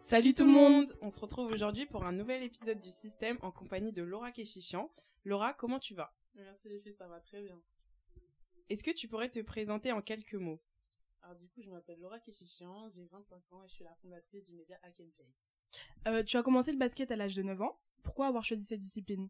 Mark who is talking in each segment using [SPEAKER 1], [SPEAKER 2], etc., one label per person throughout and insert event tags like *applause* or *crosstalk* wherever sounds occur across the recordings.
[SPEAKER 1] Salut tout le monde On se retrouve aujourd'hui pour un nouvel épisode du système en compagnie de Laura Keshichian. Laura, comment tu vas?
[SPEAKER 2] Merci les filles, ça va très bien.
[SPEAKER 1] Est-ce que tu pourrais te présenter en quelques mots?
[SPEAKER 2] Alors du coup, je m'appelle Laura Keshichian, j'ai 25 ans et je suis la fondatrice du média Hack and Play.
[SPEAKER 3] Euh, tu as commencé le basket à l'âge de 9 ans. Pourquoi avoir choisi cette discipline?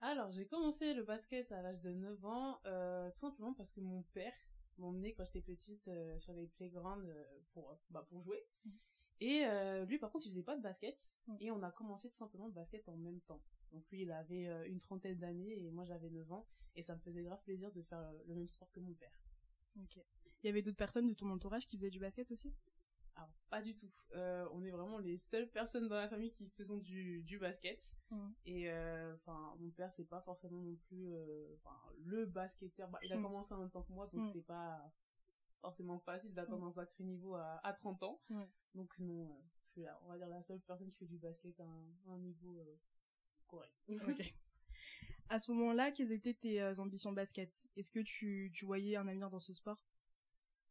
[SPEAKER 2] Alors, j'ai commencé le basket à l'âge de 9 ans, euh, tout simplement parce que mon père m'emmenait quand j'étais petite euh, sur les playgrounds pour, bah, pour jouer.
[SPEAKER 3] Mhm.
[SPEAKER 2] Et euh, lui, par contre, il faisait pas de basket.
[SPEAKER 3] Mhm.
[SPEAKER 2] Et on a commencé tout simplement le basket en même temps. Donc lui, il avait euh, une trentaine d'années et moi, j'avais 9 ans. Et ça me faisait grave plaisir de faire euh, le même sport que mon père.
[SPEAKER 3] Ok. Il y avait d'autres personnes de ton entourage qui faisaient du basket aussi?
[SPEAKER 2] Alors, pas du tout. On est vraiment les seules personnes dans la famille qui faisons du, du basket.
[SPEAKER 3] Mhm.
[SPEAKER 2] Et enfin, mon père, c'est pas forcément non plus le basketteur. Bah, il a
[SPEAKER 3] Mhm.
[SPEAKER 2] commencé en même temps que moi, donc c'est pas forcément facile d'atteindre un sacré niveau à, à 30 ans.
[SPEAKER 3] Ouais.
[SPEAKER 2] Donc non, euh, je suis, la- on va dire, la seule personne qui fait du basket à un, à un niveau euh, correct. *laughs*
[SPEAKER 3] À ce moment-là, quelles étaient tes euh, ambitions basket? Est-ce que tu, tu voyais un avenir dans ce sport?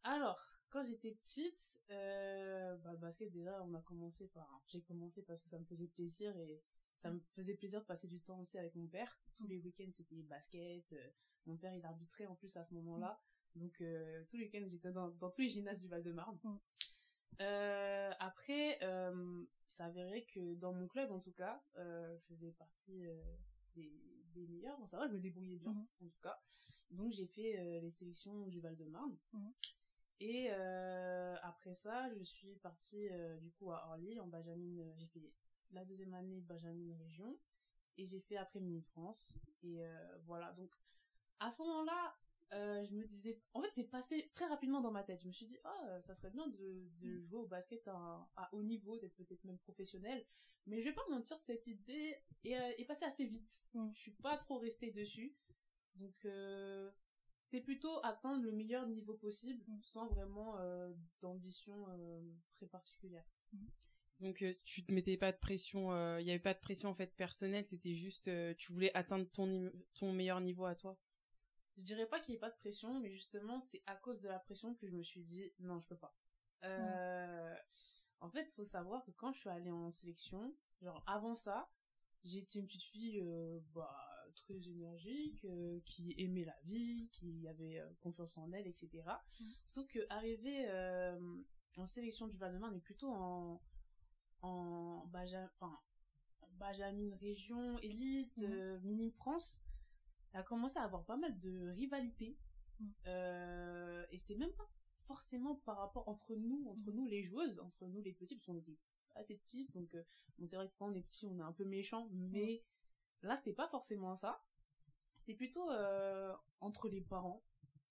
[SPEAKER 2] Alors, quand j'étais petite, euh, bah, basket déjà, on a commencé par, j'ai commencé parce que ça me faisait plaisir et ça me faisait plaisir de passer du temps aussi avec mon père. Tous les week-ends c'était basket. mon père il arbitrait en plus à ce moment-là, donc euh, tous les week-ends j'étais dans, dans tous les gymnases du Val-de-Marne.
[SPEAKER 3] Mm.
[SPEAKER 2] Euh, après, euh, ça avérait que dans mon club en tout cas, euh, je faisais partie euh, des, des meilleurs. Bon, ça va, je me débrouillais bien
[SPEAKER 3] Mhm.
[SPEAKER 2] en tout cas. Donc j'ai fait euh, les sélections du Val-de-Marne.
[SPEAKER 3] Mhm.
[SPEAKER 2] Et euh, après ça, je suis partie euh, du coup à Orly en Benjamin. J'ai fait la deuxième année Benjamin Région et j'ai fait après Mini France. Et euh, voilà, donc à ce moment-là, euh, je me disais, en fait, c'est passé très rapidement dans ma tête. Je me suis dit, ah, ça serait bien de, de jouer au basket à, à haut niveau, d'être peut-être même professionnel. Mais je vais pas mentir, cette idée est, euh, est passée assez vite.
[SPEAKER 3] Mm.
[SPEAKER 2] Je suis pas trop restée dessus. Donc, euh, c'était plutôt atteindre le meilleur niveau possible,
[SPEAKER 3] Mm.
[SPEAKER 2] sans vraiment euh, d'ambition euh, très particulière.
[SPEAKER 1] Donc euh, tu te mettais pas de pression, euh, il y avait pas de pression en fait personnelle, c'était juste euh, tu voulais atteindre ton ton meilleur niveau à toi.
[SPEAKER 2] Je dirais pas qu'il n'y ait pas de pression, mais justement, c'est à cause de la pression que je me suis dit, non, je peux pas. Euh, En fait, faut savoir que quand je suis allée en sélection, genre avant ça, j'étais une petite fille euh, bah, très énergique, euh, qui aimait la vie, qui avait confiance en elle, etc.
[SPEAKER 3] Mhm.
[SPEAKER 2] Sauf que arriver en sélection du Val-de-Marne et plutôt en en Baja, enfin, Benjamin région élite, euh, mini France, a commencé à avoir pas mal de rivalités.
[SPEAKER 3] Mhm.
[SPEAKER 2] Euh, et c'était même pas forcément par rapport entre nous, entre nous les joueuses, entre nous les petits, parce qu'on était assez petites, donc euh, bon, c'est vrai que quand on est petit, on est un peu méchant, mais là, c'était pas forcément ça. C'était plutôt euh, entre les parents.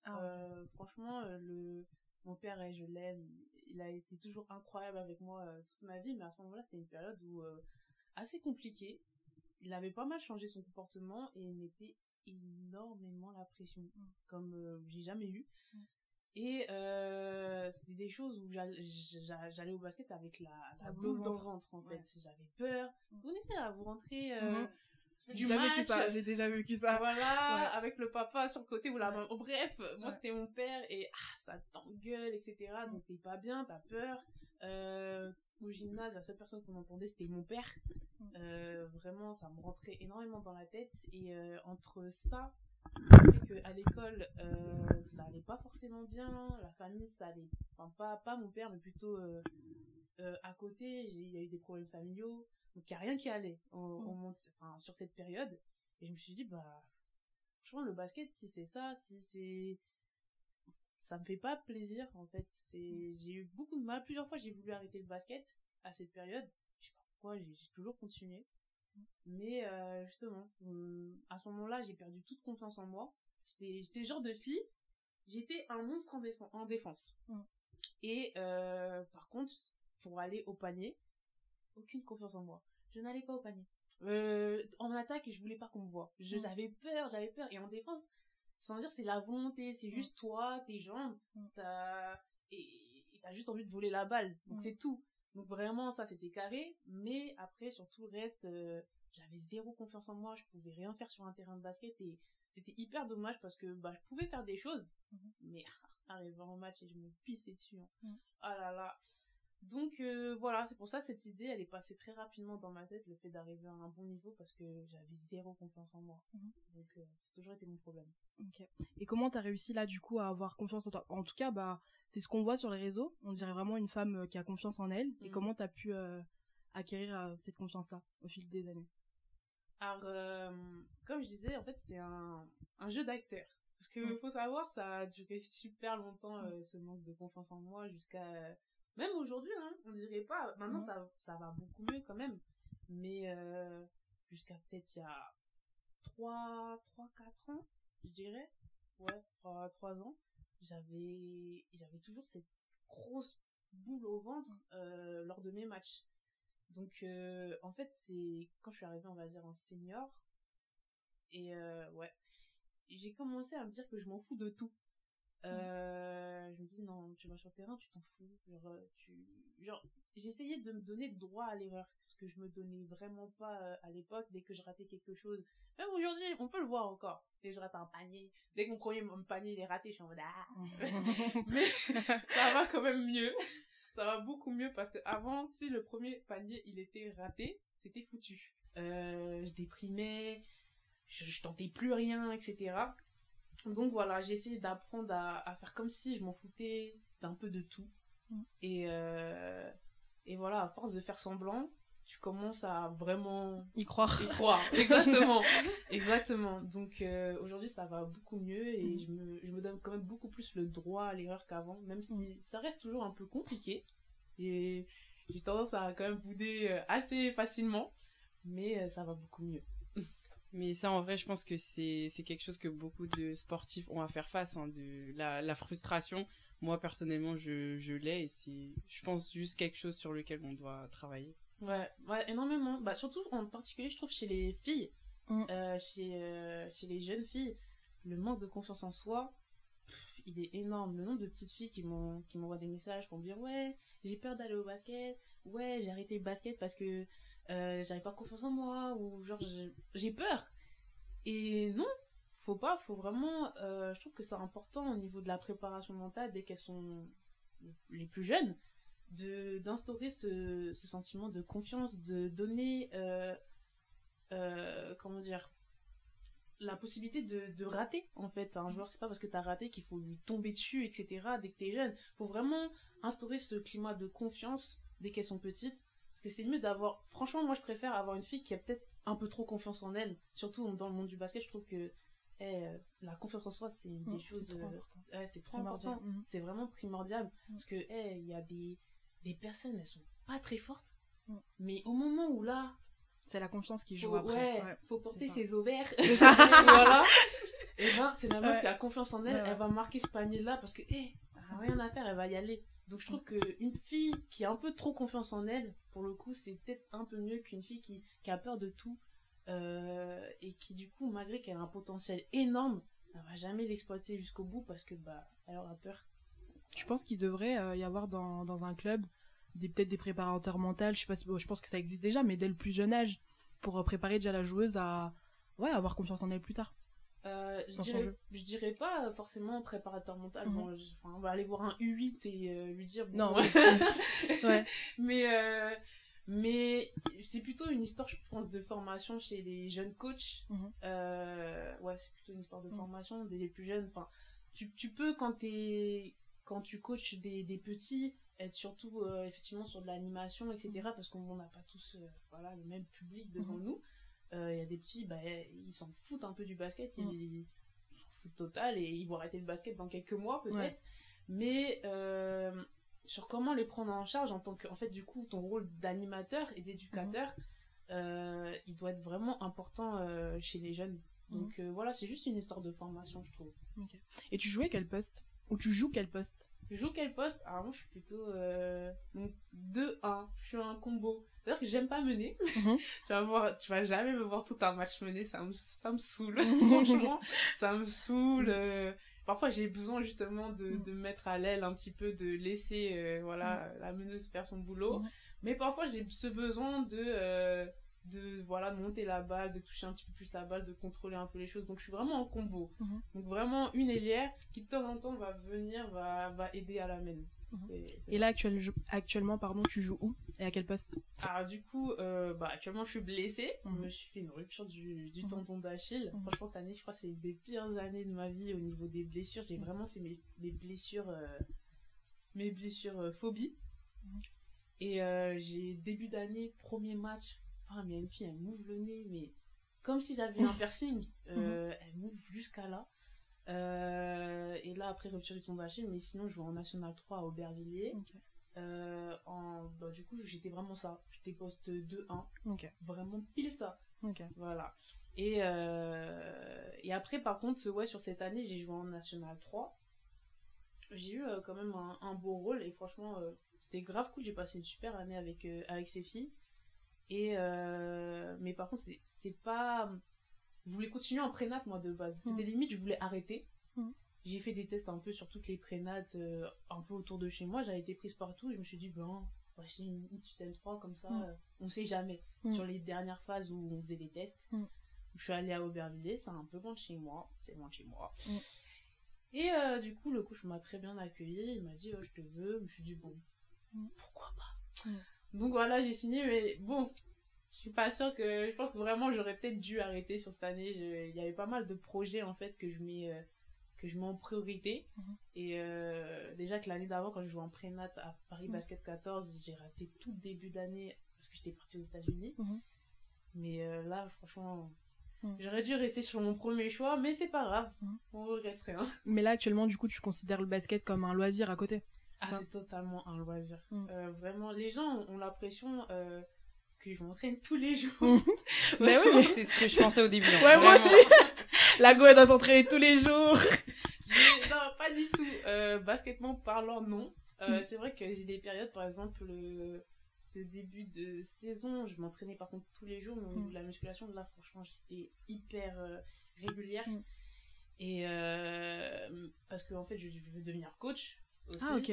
[SPEAKER 3] Ah.
[SPEAKER 2] Euh, franchement, euh, le mon père, eh, je l'aime, il a été toujours incroyable avec moi toute ma vie, mais à ce moment-là, c'était une période où assez compliquée. Il avait pas mal changé son comportement et il mettait énormément la pression,
[SPEAKER 3] Mm.
[SPEAKER 2] comme euh, j'ai jamais eu.
[SPEAKER 3] Mm.
[SPEAKER 2] Et euh, c'était des choses où j'allais j'a- j'allais au basket avec la, la
[SPEAKER 3] La
[SPEAKER 2] boule dans le ventre, en
[SPEAKER 3] Ouais.
[SPEAKER 2] fait. J'avais peur.
[SPEAKER 3] Mm.
[SPEAKER 2] Vous connaissez là, vous rentrez euh,
[SPEAKER 3] Mhm.
[SPEAKER 2] du
[SPEAKER 3] J'ai déjà vécu ça, j'ai déjà vécu ça.
[SPEAKER 2] voilà,
[SPEAKER 3] Ouais.
[SPEAKER 2] avec le papa sur le côté ou la. Oh, bref, moi
[SPEAKER 3] Ouais.
[SPEAKER 2] c'était mon père et ah, ça t'engueule, etc. Donc t'es pas bien, t'as peur. Euh, au gymnase, la seule personne qu'on entendait c'était mon père.
[SPEAKER 3] Mm.
[SPEAKER 2] Euh, vraiment, ça me rentrait énormément dans la tête. Et euh, entre ça, le fait que à l'école, euh, ça allait pas forcément bien, la famille, ça allait. Enfin, pas, pas mon père, mais plutôt à côté, il y a eu des problèmes familiaux. Donc il n'y a rien qui allait
[SPEAKER 3] Mm.
[SPEAKER 2] enfin, sur cette période. Et je me suis dit, bah, franchement, le basket, si c'est ça, si c'est. Ça me fait pas plaisir, en fait. C'est, j'ai eu beaucoup de mal. Plusieurs fois, j'ai voulu arrêter le basket à cette période. Je sais pas pourquoi, j'ai, toujours continué. Mais, euh, justement, euh, à ce moment-là, j'ai perdu toute confiance en moi. J'étais, genre de fille, j'étais un monstre en, défense- en défense.
[SPEAKER 3] Mm.
[SPEAKER 2] Et, euh, par contre, pour aller au panier, aucune confiance en moi. Je n'allais pas au panier. En attaque, je voulais pas qu'on me voit.
[SPEAKER 3] Mm.
[SPEAKER 2] J'avais peur, j'avais peur. Et en défense, sans dire, c'est la volonté, c'est
[SPEAKER 3] Mm.
[SPEAKER 2] juste toi, tes jambes,
[SPEAKER 3] Mm.
[SPEAKER 2] t'as, et, et t'as juste envie de voler la balle. Donc
[SPEAKER 3] Mm.
[SPEAKER 2] c'est tout. Donc vraiment, ça c'était carré. Mais après, sur tout le reste, euh, j'avais zéro confiance en moi. Je pouvais rien faire sur un terrain de basket et c'était hyper dommage parce que bah, je pouvais faire des choses. Mais *laughs* arrivé en match et je me pissais dessus. hein.
[SPEAKER 3] Mm.
[SPEAKER 2] Ah là là. Donc euh, voilà, c'est pour ça cette idée, elle est passée très rapidement dans ma tête, le fait d'arriver à un bon niveau parce que j'avais zéro confiance en moi.
[SPEAKER 3] Mhm.
[SPEAKER 2] Donc euh, ça a toujours été mon problème.
[SPEAKER 3] Et comment t'as réussi là du coup à avoir confiance en toi? En tout cas, bah c'est ce qu'on voit sur les réseaux. On dirait vraiment une femme euh, qui a confiance en elle. Et
[SPEAKER 2] Mhm.
[SPEAKER 3] comment t'as pu euh, acquérir cette confiance-là au fil des années?
[SPEAKER 2] Alors, comme je disais, en fait, c'est un, un jeu d'acteur. Parce que
[SPEAKER 3] Mm.
[SPEAKER 2] faut savoir, ça a duré super longtemps, ce manque de confiance en moi, jusqu'à... Même aujourd'hui, hein, on dirait pas. Maintenant, ça, ça va beaucoup mieux quand même. Mais euh, jusqu'à peut-être il y a 3, 3, 4 ans, je dirais. Ouais, 3, 3 ans. J'avais j'avais toujours cette grosse boule au ventre euh, lors de mes matchs. Donc, euh, en fait, c'est quand je suis arrivée, on va dire, en senior. Et ouais, j'ai commencé à me dire que je m'en fous de tout. Euh, Je me dis, non, tu vas sur le terrain, tu t'en fous. Genre, euh, tu... genre j'essayais de me donner le droit à l'erreur, ce que je me donnais vraiment pas euh, à l'époque, dès que je ratais quelque chose. Même aujourd'hui, on peut le voir encore. Dès que je rate un panier, dès que mon premier mon panier il est raté, je suis en mode, ah *laughs* mais ça va quand même mieux. Ça va beaucoup mieux parce que avant, si le premier panier il était raté, c'était foutu. Euh, je déprimais, je, je tentais plus rien, etc. Donc voilà, j'ai essayé d'apprendre à, à faire comme si je m'en foutais d'un peu de tout.
[SPEAKER 3] Mm.
[SPEAKER 2] Et, euh, et voilà, à force de faire semblant, tu commences à vraiment
[SPEAKER 3] Y croire.
[SPEAKER 2] y croire. *laughs* Exactement. Exactement. Donc euh, aujourd'hui, ça va beaucoup mieux et
[SPEAKER 3] Mm.
[SPEAKER 2] je, me, je me donne quand même beaucoup plus le droit à l'erreur qu'avant, même si ça reste toujours un peu compliqué. Et j'ai tendance à quand même bouder euh, assez facilement, mais ça va beaucoup mieux.
[SPEAKER 1] Mais ça, en vrai, je pense que c'est c'est quelque chose que beaucoup de sportifs ont à faire face, hein, de la, la frustration. Moi, personnellement, je, je l'ai et c'est, je pense, juste quelque chose sur lequel on doit travailler.
[SPEAKER 2] Ouais, ouais, énormément. Bah, surtout en particulier, je trouve, chez les filles,
[SPEAKER 3] Mm.
[SPEAKER 2] euh, chez, euh, chez les jeunes filles, le manque de confiance en soi, pff, il est énorme. Le nombre de petites filles qui m'ont- qui m'envoient des messages pour me dire Ouais, j'ai peur d'aller au basket, ouais, j'ai arrêté le basket parce que euh, j'avais pas confiance en moi, ou genre j'ai- peur. Et non, faut pas, faut vraiment. euh, je trouve que c'est important au niveau de la préparation mentale dès qu'elles sont les plus jeunes de d'instaurer ce, sentiment de confiance, de donner, euh, euh, comment dire, la possibilité de, de rater en fait un joueur. C'est pas parce que t'as raté qu'il faut lui tomber dessus, etc. Dès que t'es jeune, faut vraiment instaurer ce climat de confiance dès qu'elles sont petites. Parce que c'est mieux d'avoir. Franchement, moi je préfère avoir une fille qui a peut-être un peu trop confiance en elle. Surtout dans le monde du basket, je trouve que eh, euh, la confiance en soi, c'est une des
[SPEAKER 3] Mm,
[SPEAKER 2] choses.
[SPEAKER 3] c'est trop
[SPEAKER 2] euh,
[SPEAKER 3] important.
[SPEAKER 2] ouais, c'est trop
[SPEAKER 3] Primordial.
[SPEAKER 2] important
[SPEAKER 3] Mhm.
[SPEAKER 2] c'est vraiment primordial
[SPEAKER 3] Mm.
[SPEAKER 2] parce que eh, il y a des des personnes elles sont pas très fortes
[SPEAKER 3] Mm.
[SPEAKER 2] mais au moment où là
[SPEAKER 3] C'est la confiance qui joue
[SPEAKER 2] faut,
[SPEAKER 3] après.
[SPEAKER 2] ouais,
[SPEAKER 3] Ouais.
[SPEAKER 2] faut porter ses ovaires *laughs* voilà et ben c'est la meuf qui a confiance en elle elle va marquer ce panier là parce que eh, elle a rien à faire elle va y aller donc je trouve que une fille qui a un peu trop confiance en elle pour le coup c'est peut-être un peu mieux qu'une fille qui, a peur de tout euh, et qui du coup malgré qu'elle a un potentiel énorme elle va jamais l'exploiter jusqu'au bout parce que bah elle aura peur
[SPEAKER 3] Tu penses qu'il devrait euh, y avoir dans, un club peut-être des préparateurs mentaux, je sais pas je pense que ça existe déjà, mais dès le plus jeune âge, pour euh, préparer déjà la joueuse à avoir confiance en elle plus tard.
[SPEAKER 2] Euh, je, dirais, je dirais pas forcément préparateur mental.
[SPEAKER 3] Mhm.
[SPEAKER 2] Bon, je- on va aller voir un U8 et euh, lui dire. bon,
[SPEAKER 3] Non, *laughs*
[SPEAKER 2] ouais. Mais euh, mais c'est plutôt une histoire, je pense, de formation chez les jeunes coachs.
[SPEAKER 3] Mhm.
[SPEAKER 2] Ouais, c'est plutôt une histoire de
[SPEAKER 3] Mhm.
[SPEAKER 2] formation des plus jeunes. Enfin, tu, tu peux quand t'es quand tu coaches des, des petits être surtout effectivement sur de l'animation etc parce qu'on n'a pas tous voilà le même public devant
[SPEAKER 3] Mhm.
[SPEAKER 2] Euh, il y a des petits bah ils s'en foutent un peu du basket
[SPEAKER 3] Mhm.
[SPEAKER 2] ils s'en foutent total et ils vont arrêter le basket dans quelques mois peut-être
[SPEAKER 3] Ouais.
[SPEAKER 2] mais euh, sur comment les prendre en charge en tant que en fait du coup ton rôle d'animateur et d'éducateur
[SPEAKER 3] Mhm.
[SPEAKER 2] euh, il doit être vraiment important chez les jeunes
[SPEAKER 3] Mhm.
[SPEAKER 2] donc voilà c'est juste une histoire de formation je trouve
[SPEAKER 3] Et tu jouais quel poste? Ou tu joues quel poste?
[SPEAKER 2] Je joue quel poste? Alors moi je suis plutôt euh, donc 2-1. Je suis un combo. C'est-à-dire que j'aime pas mener.
[SPEAKER 3] Mhm. *laughs*
[SPEAKER 2] tu, vas voir, tu vas jamais me voir tout un match mené, ça me, ça me saoule. *laughs* Franchement, ça me saoule. euh, parfois j'ai besoin justement de,
[SPEAKER 3] Mhm.
[SPEAKER 2] de me mettre à l'aile un petit peu, de laisser euh, voilà, la meneuse faire son boulot.
[SPEAKER 3] Mhm.
[SPEAKER 2] Mais parfois j'ai ce besoin de, euh, de voilà monter la balle de toucher un petit peu plus la balle de contrôler un peu les choses donc je suis vraiment en combo
[SPEAKER 3] Mhm.
[SPEAKER 2] donc vraiment une ailière qui de temps en temps va venir va, va aider à la main
[SPEAKER 3] Mhm. Et là, actuel- actuellement, pardon, tu joues où Et à quel poste?
[SPEAKER 2] Alors du coup, euh, bah, actuellement je suis blessée. Je
[SPEAKER 3] Mhm.
[SPEAKER 2] me suis fait une rupture du, du tendon d'Achille. Franchement, cette année, je crois que c'est une des pires années de ma vie au niveau des blessures. J'ai vraiment fait mes, mes blessures, euh, mes blessures euh, phobie.
[SPEAKER 3] Mhm.
[SPEAKER 2] Et euh, j'ai début d'année, premier match. Enfin, mais il y a une fille, elle m'ouvre le nez, mais comme si j'avais un *laughs* piercing. Euh, Elle m'ouvre jusqu'à là. Euh, et là, après rupture du tendon d'Achille, mais sinon, je joue en National 3 à Aubervilliers. Euh, en, bah, du coup, j'étais vraiment ça. J'étais poste 2-1.
[SPEAKER 3] Ok.
[SPEAKER 2] Vraiment pile ça. Voilà. Et, et après, par contre, ouais, sur cette année, j'ai joué en National 3. J'ai eu quand même un, un beau rôle et franchement, c'était grave cool. J'ai passé une super année avec, avec ces filles. Et, euh, mais par contre, c'est- c'est pas. Je voulais continuer en prénat, moi, de base. C'était
[SPEAKER 3] Mm.
[SPEAKER 2] limite, je voulais arrêter.
[SPEAKER 3] Mm.
[SPEAKER 2] J'ai fait des tests un peu sur toutes les prénates, euh, un peu autour de chez moi. J'avais été prise partout. Je me suis dit, ben, voici une, une petite N3 comme ça,
[SPEAKER 3] Mm.
[SPEAKER 2] euh, on sait jamais.
[SPEAKER 3] Mm.
[SPEAKER 2] Sur les dernières phases où on faisait des tests, je suis allée à Aubervilliers, c'est un peu loin de chez moi. C'est loin de chez moi. Et euh, du coup, le coach m'a très bien accueilli. Il m'a dit, oh, je te veux. Je me suis dit, bon, pourquoi pas? Donc voilà, j'ai signé, mais bon, je suis pas sûre que. Je pense que vraiment, j'aurais peut-être dû arrêter sur cette année. Je- Il y avait pas mal de projets en fait que je mets, euh, que je mets en priorité.
[SPEAKER 3] Mhm.
[SPEAKER 2] Et euh, déjà que l'année d'avant, quand je jouais en prénat à Paris
[SPEAKER 3] Mhm.
[SPEAKER 2] Basket 14, j'ai raté tout le début d'année parce que j'étais partie aux États-Unis.
[SPEAKER 3] Mhm.
[SPEAKER 2] Mais euh, là, franchement, j'aurais dû rester sur mon premier choix, mais c'est pas grave. On regrette rien.
[SPEAKER 3] Mais là, actuellement, du coup, tu considères le basket comme un loisir à côté?
[SPEAKER 2] Ah, c'est totalement un loisir.
[SPEAKER 3] Mhm.
[SPEAKER 2] Euh, vraiment, les gens ont, ont l'impression euh, que je m'entraîne tous les jours.
[SPEAKER 3] Mais *laughs* *laughs* oui, mais-
[SPEAKER 1] c'est ce que je pensais au début. hein.
[SPEAKER 3] Ouais, moi aussi *laughs* La go, elle doit s'entraîner tous les jours
[SPEAKER 2] Je- non, pas du tout. Euh, basketement parlant, non. Euh,
[SPEAKER 3] Mm.
[SPEAKER 2] C'est vrai que j'ai des périodes, par exemple, le ce début de saison, je m'entraînais par contre tous les jours, mais au niveau
[SPEAKER 3] Mm.
[SPEAKER 2] de la musculation, là, franchement, j'étais hyper euh, régulière.
[SPEAKER 3] Mm.
[SPEAKER 2] Et parce que, en fait, je, je veux devenir coach aussi.
[SPEAKER 3] Ah, ok.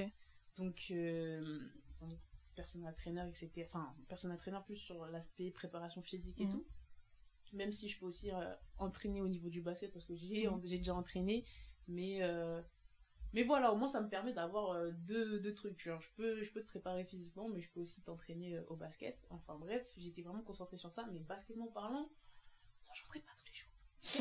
[SPEAKER 2] Donc, euh, donc personal trainer, etc. Enfin, personal trainer plus sur l'aspect préparation physique et
[SPEAKER 3] Mhm.
[SPEAKER 2] tout. Même si je peux aussi euh, entraîner au niveau du basket parce que j'ai
[SPEAKER 3] Mhm.
[SPEAKER 2] déjà entraîné. Mais, euh, mais voilà, au moins ça me permet d'avoir euh, deux, deux trucs. Genre, je, peux, je peux te préparer physiquement, mais je peux aussi t'entraîner au basket. Enfin bref, j'étais vraiment concentrée sur ça. Mais basketement parlant, moi j'entraîne pas.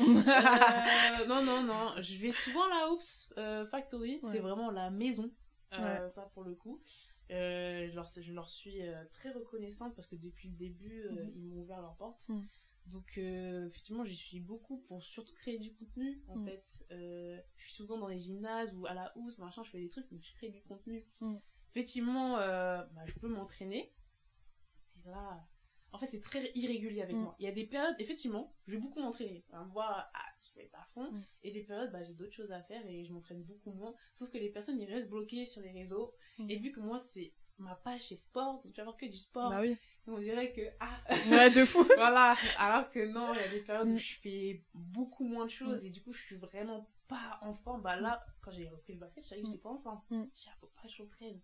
[SPEAKER 2] Euh, *laughs* non, non, non. Je vais souvent à la Oops euh, Factory.
[SPEAKER 3] Ouais.
[SPEAKER 2] C'est vraiment la maison. Euh,
[SPEAKER 3] Ouais.
[SPEAKER 2] Ça, pour le coup. Je, leur, je leur suis très reconnaissante parce que depuis le début,
[SPEAKER 3] Mhm.
[SPEAKER 2] ils m'ont ouvert leurs portes.
[SPEAKER 3] Mhm.
[SPEAKER 2] Donc, effectivement, j'y suis beaucoup pour surtout créer du contenu. En
[SPEAKER 3] Mhm.
[SPEAKER 2] fait, je suis souvent dans les gymnases ou à la housse, machin, je fais des trucs, mais je crée du contenu.
[SPEAKER 3] Mhm.
[SPEAKER 2] Effectivement, bah, je peux m'entraîner. Et là, en fait, c'est très irrégulier avec
[SPEAKER 3] Mm.
[SPEAKER 2] moi. Il y a des périodes, effectivement, je vais beaucoup m'entraîner. Enfin, voir, ah, je vais être à fond.
[SPEAKER 3] Mm.
[SPEAKER 2] Et des périodes, bah, j'ai d'autres choses à faire et je m'entraîne beaucoup moins. Sauf que les personnes, ils restent bloquées sur les réseaux.
[SPEAKER 3] Mm.
[SPEAKER 2] Et vu que moi, c'est ma page, c'est sport, donc tu vas voir que du sport.
[SPEAKER 3] Bah oui.
[SPEAKER 2] On dirait que, ah, *laughs*
[SPEAKER 3] Ouais, de fou *laughs*
[SPEAKER 2] voilà. Alors que non, il y a des périodes où je fais beaucoup moins de choses et du coup, je suis vraiment pas en forme. Bah là, quand j'ai repris le basket, je savais que j'étais pas en forme. J'ai dit, ah, faut pas que je reprenne.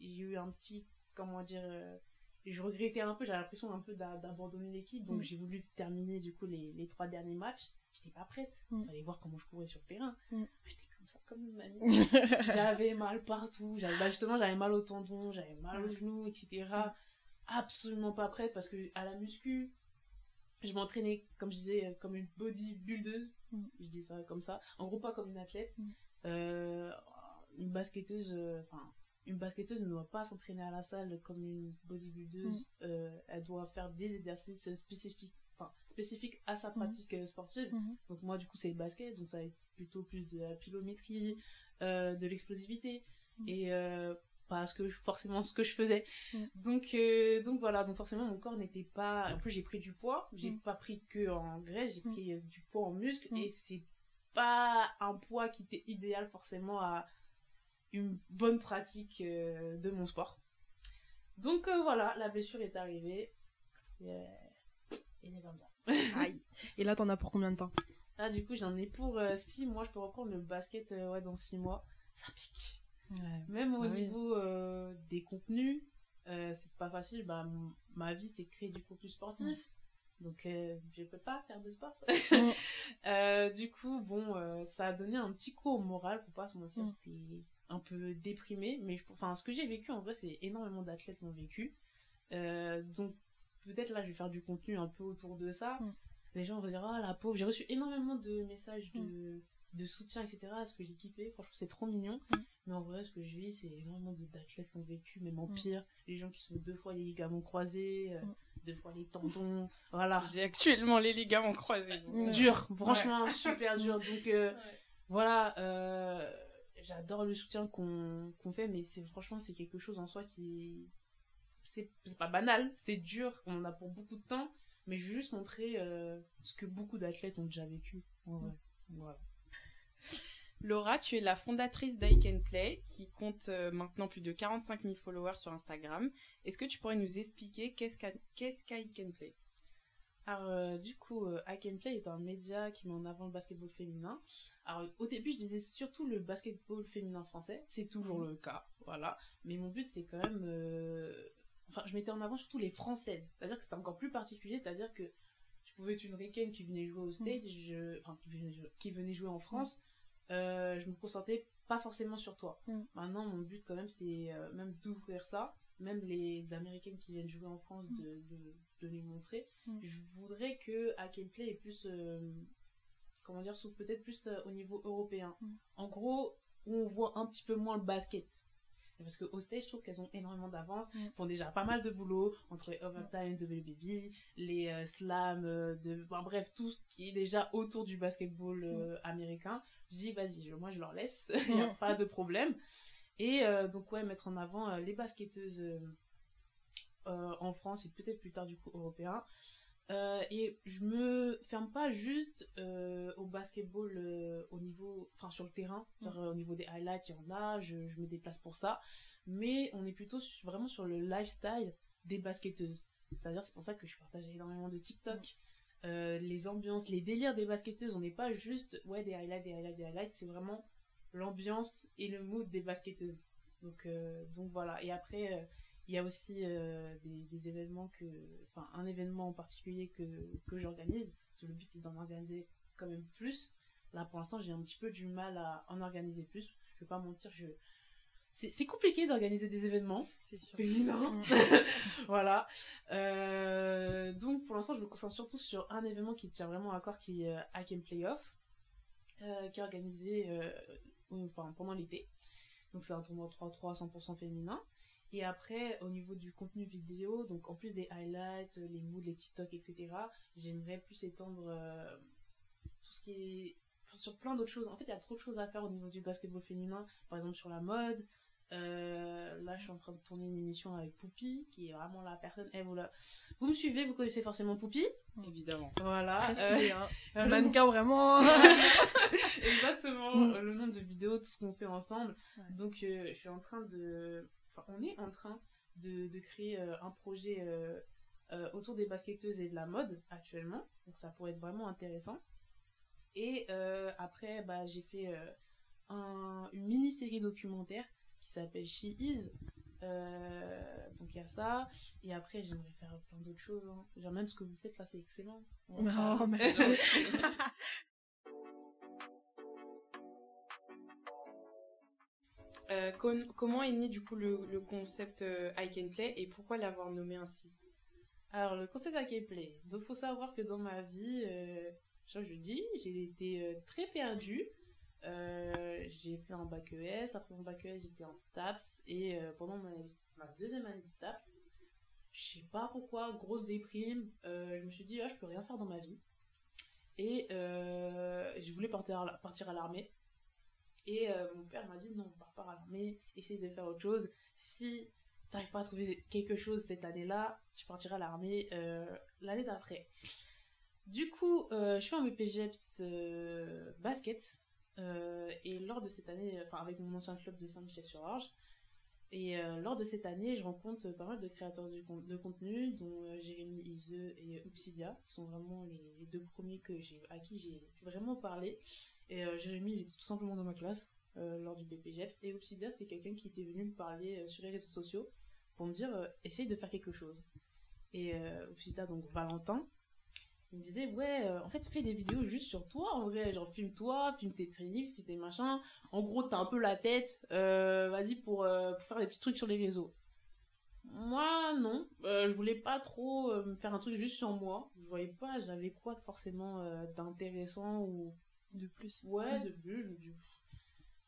[SPEAKER 2] J'ai eu un petit, comment dire, euh, je regrettais un peu, j'avais l'impression un peu d'a- d'abandonner l'équipe, donc
[SPEAKER 3] Mm.
[SPEAKER 2] j'ai voulu terminer du coup les, les trois derniers matchs. J'étais pas prête.
[SPEAKER 3] Mm.
[SPEAKER 2] Fallait voir comment je courais sur le terrain.
[SPEAKER 3] Mm.
[SPEAKER 2] J'étais comme ça, comme une mamie. *laughs* j'avais mal partout. J'avais, bah justement, j'avais mal au tendon, j'avais mal au
[SPEAKER 3] Mm.
[SPEAKER 2] genou, etc. Absolument pas prête parce que à la muscu, je m'entraînais, comme je disais, comme une bodybuildeuse. Je dis ça comme ça. En gros, pas comme une athlète. Euh, une basketteuse, euh, enfin, une basketteuse ne doit pas s'entraîner à la salle comme une bodybuildeuse.
[SPEAKER 3] Mm.
[SPEAKER 2] Euh, elle doit faire des exercices spécifiques, enfin, spécifiques à sa
[SPEAKER 3] Mm.
[SPEAKER 2] pratique euh, sportive.
[SPEAKER 3] Mhm.
[SPEAKER 2] Donc moi du coup c'est le basket, donc ça va être plutôt plus de la pilométrie, euh, de l'explosivité
[SPEAKER 3] Mm.
[SPEAKER 2] et euh, pas ce que je- forcément ce que je faisais.
[SPEAKER 3] Mm.
[SPEAKER 2] Donc donc voilà, donc forcément mon corps n'était pas. En plus j'ai pris du poids, j'ai
[SPEAKER 3] Mm.
[SPEAKER 2] pas pris que en graisse, j'ai
[SPEAKER 3] Mm.
[SPEAKER 2] pris du poids en muscle
[SPEAKER 3] Mm.
[SPEAKER 2] et c'est pas un poids qui était idéal forcément à une bonne pratique euh, de mon sport. Donc euh, voilà, la blessure est arrivée. Et, euh, et c'est comme ça.
[SPEAKER 3] Aïe. Et là, t'en as pour combien de temps?
[SPEAKER 2] Là, du coup, j'en ai pour 6 mois. Je peux reprendre le basket ouais, dans 6 mois. Ça pique. Même au
[SPEAKER 3] Ah oui.
[SPEAKER 2] niveau des contenus, c'est pas facile. Bah, ma vie, c'est créer du contenu sportif. Donc, euh, je peux pas faire de sport.
[SPEAKER 3] Mm. *laughs*
[SPEAKER 2] Du coup, bon, ça a donné un petit coup au moral, pour pas se mentir,
[SPEAKER 3] Mm.
[SPEAKER 2] Un peu déprimée. Mais je- enfin, ce que j'ai vécu, en vrai, c'est énormément d'athlètes l'ont vécu. Euh, donc, peut-être là, je vais faire du contenu un peu autour de ça.
[SPEAKER 3] Mm.
[SPEAKER 2] Les gens vont dire, ah, la pauvre. J'ai reçu énormément de messages de, de soutien, etc. Ce que j'ai kiffé. Franchement, c'est trop mignon.
[SPEAKER 3] Mm.
[SPEAKER 2] Mais en vrai, ce que je vis, c'est énormément d'athlètes qui ont vécu, même en
[SPEAKER 3] Mm.
[SPEAKER 2] pire. Les gens qui sont deux fois les ligaments croisés, euh,
[SPEAKER 3] Mm.
[SPEAKER 2] deux fois les tendons. Voilà.
[SPEAKER 1] J'ai actuellement les ligaments croisés. donc,
[SPEAKER 3] Mm.
[SPEAKER 1] euh,
[SPEAKER 2] Dur, franchement, super dur. *laughs* Donc, euh, voilà, euh, j'adore le soutien qu'on fait, mais c'est franchement, c'est quelque chose en soi qui. C'est c'est pas banal, c'est dur, on en a pour beaucoup de temps, mais je veux juste montrer euh, ce que beaucoup d'athlètes ont déjà vécu. Voilà.
[SPEAKER 1] Laura, tu es la fondatrice d'I Can Play, qui compte euh, maintenant plus de 45 000 followers sur Instagram. Est-ce que tu pourrais nous expliquer qu'est-ce qu'I Can Play?
[SPEAKER 2] Alors, euh, du coup, euh, I Can Play est un média qui met en avant le basketball féminin. Alors, au début, je disais surtout le basketball féminin français. C'est toujours le cas, voilà. Mais mon but, c'est quand même... euh, Enfin, je mettais en avant surtout les françaises. C'est-à-dire que c'était encore plus particulier. C'est-à-dire que je pouvais être une ricaine qui venait jouer au States, je... enfin, qui venait, jouer- qui venait jouer en France. Euh, je me concentrais pas forcément sur toi.
[SPEAKER 3] Mm.
[SPEAKER 2] Maintenant, mon but, quand même, c'est même d'ouvrir ça. Même les Américaines qui viennent jouer en France, de, de, de les montrer. Je voudrais que Hack Play est plus euh, comment dire peut-être plus euh, au niveau européen.
[SPEAKER 3] Mm.
[SPEAKER 2] en gros où on voit un petit peu moins le basket. Parce qu'au stage je trouve qu'elles ont énormément d'avance
[SPEAKER 3] Mm.
[SPEAKER 2] font déjà pas mal de boulot entre les overtime de baby les euh, slams euh, de bref tout ce qui est déjà autour du basketball euh, américain. Je dis vas-y moi je leur laisse. *laughs* Il n'y a
[SPEAKER 3] Mm.
[SPEAKER 2] pas de problème. Et donc ouais mettre en avant les basketteuses en France et peut-être plus tard du coup européen euh, et je me ferme pas juste euh, au basketball euh, au niveau, enfin sur le terrain, euh, au niveau des highlights, il y en a, je, je me déplace pour ça, mais on est plutôt vraiment sur le lifestyle des basketteuses. C'est-à-dire, c'est pour ça que je partage énormément de TikTok, euh, les ambiances, les délires des basketteuses. On n'est pas juste, ouais, des highlights, des highlights, des highlights, c'est vraiment l'ambiance et le mood des basketteuses. Donc, euh, donc voilà. Et après, euh, il y a aussi euh, des, des événements que. Enfin, un événement en particulier que, que j'organise. Parce que le but, c'est d'en organiser quand même plus. Là, pour l'instant, j'ai un petit peu du mal à en organiser plus. Je vais pas mentir, je. C'est compliqué d'organiser des événements
[SPEAKER 3] C'est sûr. Mm. *laughs*
[SPEAKER 2] voilà. Euh, donc, pour l'instant, je me concentre surtout sur un événement qui tient vraiment à corps, qui est euh, Hack and Playoff, qui est organisé enfin, pendant l'été. Donc, c'est un tournoi 3-3 100% féminin. Et après, au niveau du contenu vidéo, donc en plus des highlights, les moods, les TikTok, etc., j'aimerais plus étendre euh, tout ce qui est. enfin, sur plein d'autres choses. En fait, il y a trop de choses à faire au niveau du basketball féminin. Par exemple, sur la mode. Euh, là, je suis en train de tourner une émission avec Poupie, qui est vraiment la personne. Eh, vous, la- vous me suivez, vous connaissez forcément Poupie.
[SPEAKER 1] Évidemment.
[SPEAKER 2] Voilà. Euh,
[SPEAKER 3] hein. *laughs* Mannequin vraiment. *laughs* *laughs*
[SPEAKER 2] Exactement,
[SPEAKER 3] Mm.
[SPEAKER 2] le nombre de vidéos, tout ce qu'on fait ensemble.
[SPEAKER 3] Ouais.
[SPEAKER 2] Donc, euh, je suis en train de. Enfin, on est en train de, de créer euh, un projet euh, euh, autour des basketteuses et de la mode actuellement. Donc, ça pourrait être vraiment intéressant. Et après, bah, j'ai fait un- une mini-série documentaire qui s'appelle She Is. Euh, donc, il y a ça. Et après, j'aimerais faire plein d'autres choses. hein. Genre, même ce que vous faites là, c'est excellent. Faire-
[SPEAKER 3] mais- *laughs* *laughs*
[SPEAKER 1] Euh, comment est né du coup le, concept euh, I Can Play et pourquoi l'avoir nommé ainsi?
[SPEAKER 2] Alors, le concept à Play. Donc, faut savoir que dans ma vie, euh, je dis, j'ai été euh, très perdue. J'ai fait un bac ES, après mon bac ES, j'étais en STAPS, et pendant ma, deuxième année de STAPS, je sais pas pourquoi, grosse déprime, je me suis dit, ah, je peux rien faire dans ma vie. Et je voulais partir à l'armée. Et euh, mon père m'a dit, non, pars pas à l'armée, essaye de faire autre chose. Si t'arrives pas à trouver quelque chose cette année-là, tu partiras à l'armée euh, l'année d'après. Du coup, euh, je fais un BPGEPS basket. et lors de cette année, enfin avec mon ancien club de Saint-Michel-sur-Orge, et lors de cette année, je rencontre pas mal de créateurs de, con- de contenu, dont Jérémy Iseux et Upsidia, qui sont vraiment les, deux premiers que à qui j'ai vraiment parlé. Et euh, Jérémy, il était tout simplement dans ma classe euh, lors du BPGEPS, et Upsidia, c'était quelqu'un qui était venu me parler euh, sur les réseaux sociaux pour me dire essaye de faire quelque chose. Et Upsidia, donc Valentin, il me disait ouais en fait fais des vidéos juste sur toi en vrai genre filme toi filme tes trainings filme tes machins. En gros t'as un peu la tête vas-y pour, pour faire des petits trucs sur les réseaux. Moi non. Je voulais pas trop me faire un truc juste sur moi. Je voyais pas j'avais quoi forcément d'intéressant ou
[SPEAKER 3] de plus
[SPEAKER 2] ouais de plus je me dis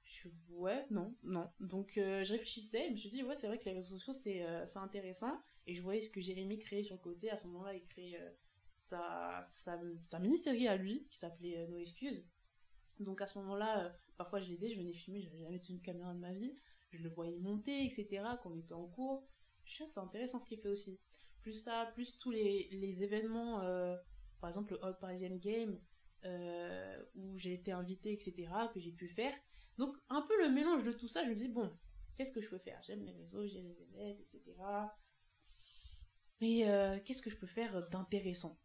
[SPEAKER 2] je, ouais non non donc je réfléchissais je me suis dit ouais c'est vrai que les réseaux sociaux c'est c'est intéressant et je voyais ce que Jérémy créait sur le côté à ce moment-là il créait sa, sa, sa mini-série à lui, qui s'appelait euh, No Excuses. Donc à ce moment-là, euh, parfois je l'aidais, je venais filmer, j'avais jamais tenu une caméra de ma vie, je le voyais monter, etc., quand on était en cours. Je c'est intéressant ce qu'il fait aussi. Plus ça, plus tous les, les événements, euh, par exemple le All Parisian Game, où j'ai été invitée, etc., que j'ai pu faire. Donc un peu le mélange de tout ça, je me dis, bon, qu'est-ce que je peux faire? J'aime les réseaux, j'ai les élèves, etc. Mais qu'est-ce que je peux faire d'intéressant?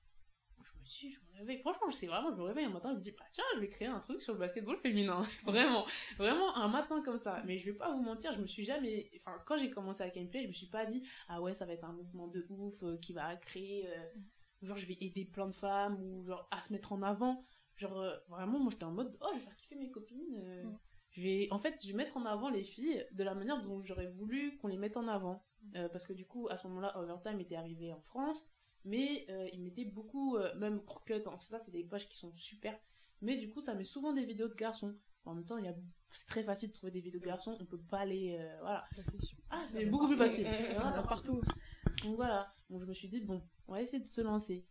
[SPEAKER 2] Je me réveille. Franchement, je sais vraiment, je me réveille un matin, je me dis, bah tiens, je vais créer un truc sur le basketball féminin. *laughs* vraiment, vraiment un matin comme ça. Mais je vais pas vous mentir, je me suis jamais. Enfin, quand j'ai commencé à gameplay, je me suis pas dit, ah ouais, ça va être un mouvement de ouf euh, qui va créer. Euh, genre, je vais aider plein de femmes ou genre à se mettre en avant. Genre, euh, vraiment, moi j'étais en mode, oh, je vais faire kiffer mes copines. Mm. Je vais, en fait, je vais mettre en avant les filles de la manière dont j'aurais voulu qu'on les mette en avant. Mm. parce que du coup, à ce moment-là, Overtime était arrivé en France mais euh, il mettait beaucoup, euh, même croquettes, hein, ça c'est des pages qui sont super, mais du coup ça met souvent des vidéos de garçons. En même temps, il y a... c'est très facile de trouver des vidéos de garçons, on peut pas les... Euh, voilà. Ah, c'est beaucoup plus facile. *laughs*
[SPEAKER 3] partout.
[SPEAKER 2] Donc voilà, donc je me suis dit, bon, on va essayer de se lancer.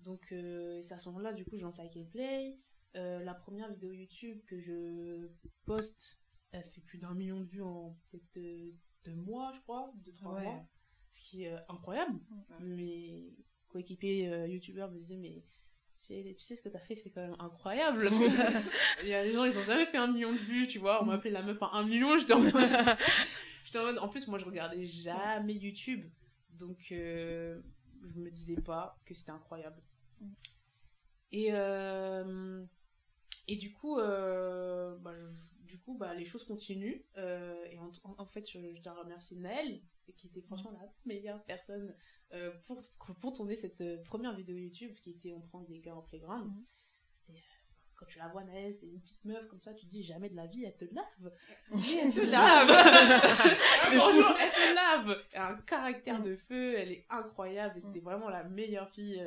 [SPEAKER 2] Donc c'est à ce moment-là, du coup, je lance avec Gameplay. la première vidéo YouTube que je poste, elle fait plus d'un million de vues en peut-être deux, mois, je crois, deux, trois mois ce qui est euh, incroyable. Mes coéquipiers euh, youtubeurs me disaient, mais tu sais ce que t'as fait, c'est quand même incroyable. *laughs* *laughs* Il y a des gens, ils ont jamais fait un million de vues, tu vois. On m'appelait la meuf à un million, j'étais en mode... *laughs* j'étais en mode... En plus, moi, je regardais jamais YouTube. Donc, euh, je me disais pas que c'était incroyable. Et, et du coup, bah, du coup bah, les choses continuent. et en, fait, je, je tiens à remercier Naël, qui était franchement la meilleure personne euh, pour, pour tourner cette euh, première vidéo YouTube qui était on prend des gars en playground. Euh, quand tu la vois Naël, c'est une petite meuf comme ça, tu te dis jamais de la vie, elle te lave. *laughs* elle te lave. Franchement, elle te lave. Elle a un caractère de feu, elle est incroyable et c'était vraiment la meilleure fille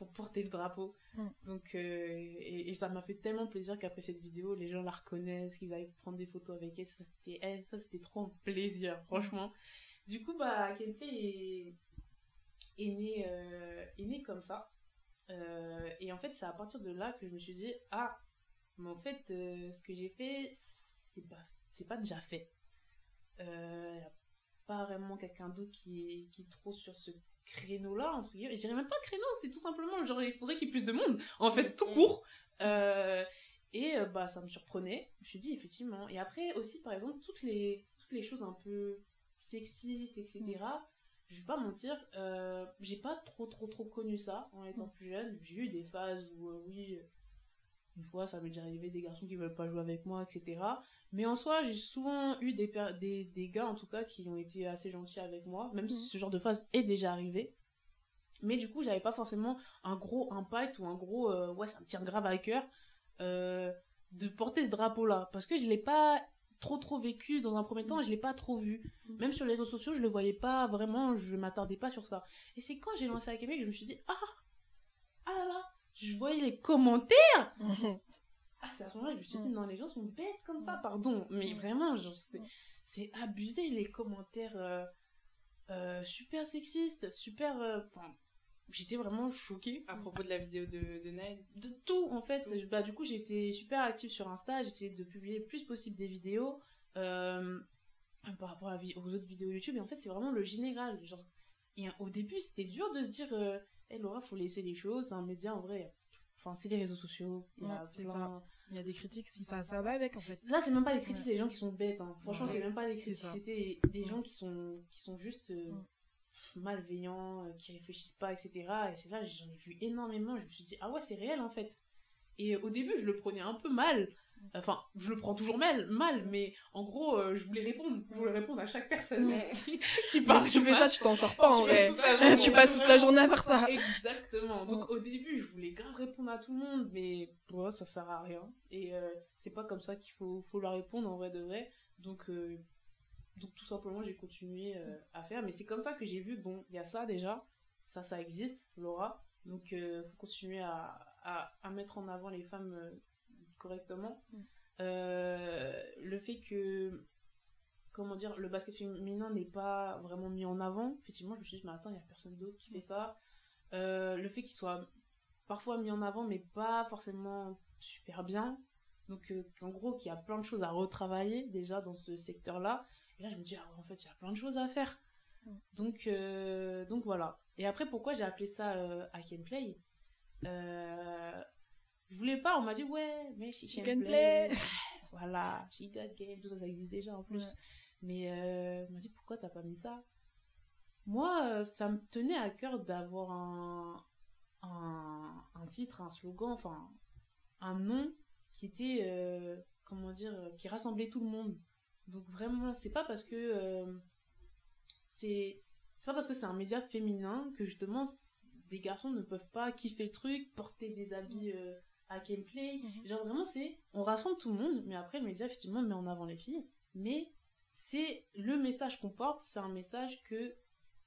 [SPEAKER 2] pour porter le drapeau. Donc, et, ça m'a fait tellement plaisir qu'après cette vidéo, les gens la reconnaissent, qu'ils aillent prendre des photos avec elle. Ça, c'était elle, ça, c'était trop un plaisir, franchement. Du coup, bah, est, est, né, euh, est né comme ça. Euh, et en fait, c'est à partir de là que je me suis dit, ah, mais en fait, euh, ce que j'ai fait, c'est pas, c'est pas déjà fait. Il n'y a pas vraiment quelqu'un d'autre qui est, qui est trop sur ce créneau-là, entre guillemets. Je dirais même pas créneau, c'est tout simplement, genre, il faudrait qu'il y ait plus de monde, en fait, tout court. et bah, ça me surprenait. Je me suis dit, effectivement. Et après, aussi, par exemple, toutes les, toutes les choses un peu sexiste, etc. Je vais pas mentir, euh, j'ai pas trop trop trop connu ça en étant mm. plus jeune. J'ai eu des phases où, euh, oui, une fois ça m'est déjà arrivé des garçons qui veulent pas jouer avec moi, etc. Mais en soi, j'ai souvent eu des, des, des gars en tout cas qui ont été assez gentils avec moi, même si mm. ce genre de phase est déjà arrivé. Mais du coup, j'avais pas forcément un gros impact ou un gros euh, ouais, ça me tient grave à cœur de porter ce drapeau là parce que je l'ai pas trop trop vécu dans un premier temps, je l'ai pas trop vu. Mm. Même sur les réseaux sociaux, je le voyais pas vraiment, je m'attardais pas sur ça. Et c'est quand j'ai lancé à Québec que je me suis dit ah ah là là, je voyais les commentaires. *laughs* ah c'est à ce moment-là que je me suis dit mm. non les gens sont bêtes comme ça, pardon, mais mm. vraiment c'est abusé les commentaires euh, euh, super sexistes, super euh, j'étais vraiment choquée
[SPEAKER 1] à propos de la vidéo de, de Naël.
[SPEAKER 2] De tout, en fait. Bah, du coup, j'étais super active sur Insta. J'essayais de publier le plus possible des vidéos euh, par rapport aux autres vidéos YouTube. Et en fait, c'est vraiment le général. Genre, au début, c'était dur de se dire euh, hey, Laura, faut laisser les choses. C'est un média, en vrai. Enfin, c'est les réseaux sociaux.
[SPEAKER 3] Il y a Il y a des critiques, si ça, ça va avec en fait.
[SPEAKER 2] Là, c'est même pas des critiques, c'est des gens qui sont bêtes. Hein. Franchement, c'est même pas des critiques, c'était des gens qui sont, qui sont juste euh, malveillants, euh, qui réfléchissent pas, etc. Et c'est là, j'en ai vu énormément. Je me suis dit, ah ouais, c'est réel en fait. Et au début, je le prenais un peu mal. Enfin, je le prends toujours mal, mal mais en gros, euh, je voulais répondre. Je voulais répondre à chaque personne *laughs* qui,
[SPEAKER 3] que tu fais ça, tu t'en sors pas en vrai. *laughs* tu passes toute la journée à faire ça.
[SPEAKER 2] Exactement. Donc au début, je voulais grave répondre à tout le monde, mais bon, ça sert à rien. Et euh, c'est pas comme ça qu'il faut, faut leur répondre en vrai de vrai. Donc, euh, donc tout simplement, j'ai continué à faire. Mais c'est comme ça que j'ai vu, bon, il y a ça déjà. Ça, ça existe, Laura. Donc, il faut continuer à, à, à, mettre en avant les femmes correctement. Mm. Euh, le fait que, comment dire, le basket féminin n'est pas vraiment mis en avant, effectivement, je me suis dit, mais attends, il n'y a personne d'autre qui fait ça. Euh, le fait qu'il soit parfois mis en avant, mais pas forcément super bien. Donc, euh, en gros, qu'il y a plein de choses à retravailler déjà dans ce secteur-là. Et là, je me dis, ah, en fait, il y a plein de choses à faire. Mm. Donc, donc voilà. Et après, pourquoi j'ai appelé ça I Can Play? Je voulais pas, on m'a dit, ouais, mais she, can, play. *laughs* voilà, she got game, tout ça, ça existe déjà en plus. Mais euh, on m'a dit, pourquoi t'as pas mis ça? Moi, euh, ça me tenait à cœur d'avoir un, un, un, titre, un slogan, enfin, un nom qui était, euh, comment dire, qui rassemblait tout le monde. Donc vraiment, c'est pas parce que c'est c'est pas parce que c'est un média féminin que justement des garçons ne peuvent pas kiffer le truc, porter des habits à gameplay. Genre vraiment, c'est. On rassemble tout le monde, mais après, le média, effectivement, met en avant les filles. Mais c'est le message qu'on porte, c'est un message que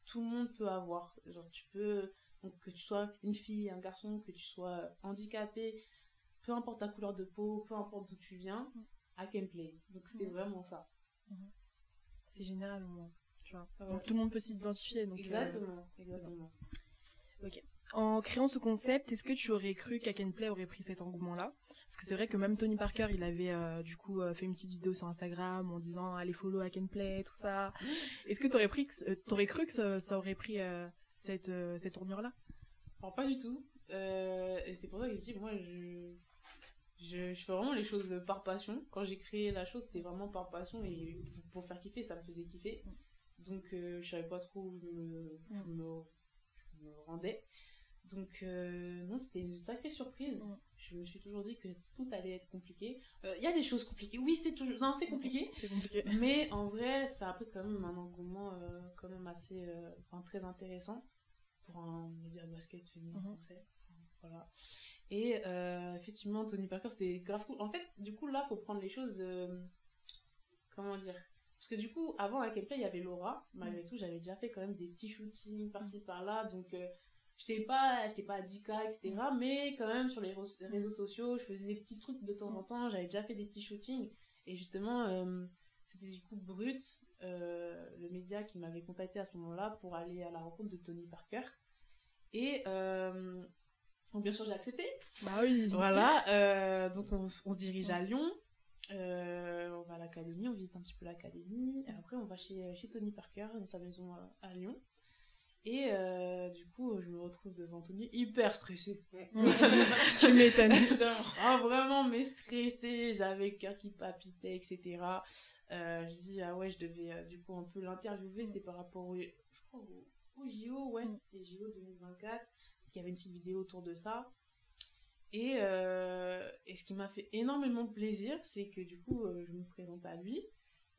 [SPEAKER 2] tout le monde peut avoir. Genre, tu peux. Donc, que tu sois une fille, un garçon, que tu sois handicapé, peu importe ta couleur de peau, peu importe d'où tu viens, à gameplay. Donc, c'est vraiment ça.
[SPEAKER 3] C'est général, tu vois. Donc, tout le monde peut s'identifier.
[SPEAKER 2] Euh, exactement, exactement.
[SPEAKER 3] Ok. En créant ce concept, est-ce que tu aurais cru qu'Akenplay aurait pris cet engouement-là? Parce que c'est vrai que même Tony Parker, il avait euh, du coup euh, fait une petite vidéo sur Instagram en disant allez follow Akenplay, tout ça. Est-ce que t'aurais pris, t'aurais cru que ça, aurait pris cette cette tournure-là?
[SPEAKER 2] Alors pas du tout. et c'est pour ça que je dis moi je je, je, fais vraiment les choses par passion. Quand j'ai créé la chose, c'était vraiment par passion et pour faire kiffer, ça me faisait kiffer. Donc je savais pas trop où je me, je me rendais. Donc, euh, non, c'était une sacrée surprise. Je me suis toujours dit que tout allait être compliqué. Il euh, y a des choses compliquées. Oui, c'est toujours. Non, c'est compliqué. *laughs*
[SPEAKER 3] c'est compliqué.
[SPEAKER 2] Mais en vrai, ça a pris quand même un engouement euh, quand même assez. Enfin, très intéressant pour un média de basket féminin mm-hmm. français. voilà. Et effectivement, Tony Parker, c'était grave cool. En fait, du coup, là, faut prendre les choses. comment dire? Parce que du coup, avant à Gameplay, il y avait Laura. Malgré mm. tout, j'avais déjà fait quand même des petits shootings par-ci par-là. Donc, j'étais pas j'étais pas à 10K etc mais quand même sur les réseaux sociaux je faisais des petits trucs de temps en temps j'avais déjà fait des petits shootings et justement euh, c'était du coup Brut euh, le média qui m'avait contacté à ce moment-là pour aller à la rencontre de Tony Parker et euh, donc bien sûr j'ai accepté
[SPEAKER 3] bah oui
[SPEAKER 2] voilà donc on, on, se dirige à Lyon on va à l'académie on visite un petit peu l'académie et après on va chez, chez Tony Parker dans sa maison à Lyon et euh, du coup, je me retrouve devant Tony hyper stressée. *laughs*
[SPEAKER 3] tu m'étonnes.
[SPEAKER 2] ah, vraiment, mais stressée. J'avais le cœur qui palpitait, etc. Euh, je dis, ah ouais, je devais euh, du coup un peu l'interviewer. C'était par rapport au, je crois, au, au JO, ouais, les JO 2024. Il y avait une petite vidéo autour de ça. Et, euh, et ce qui m'a fait énormément plaisir, c'est que du coup, euh, je me présente à lui.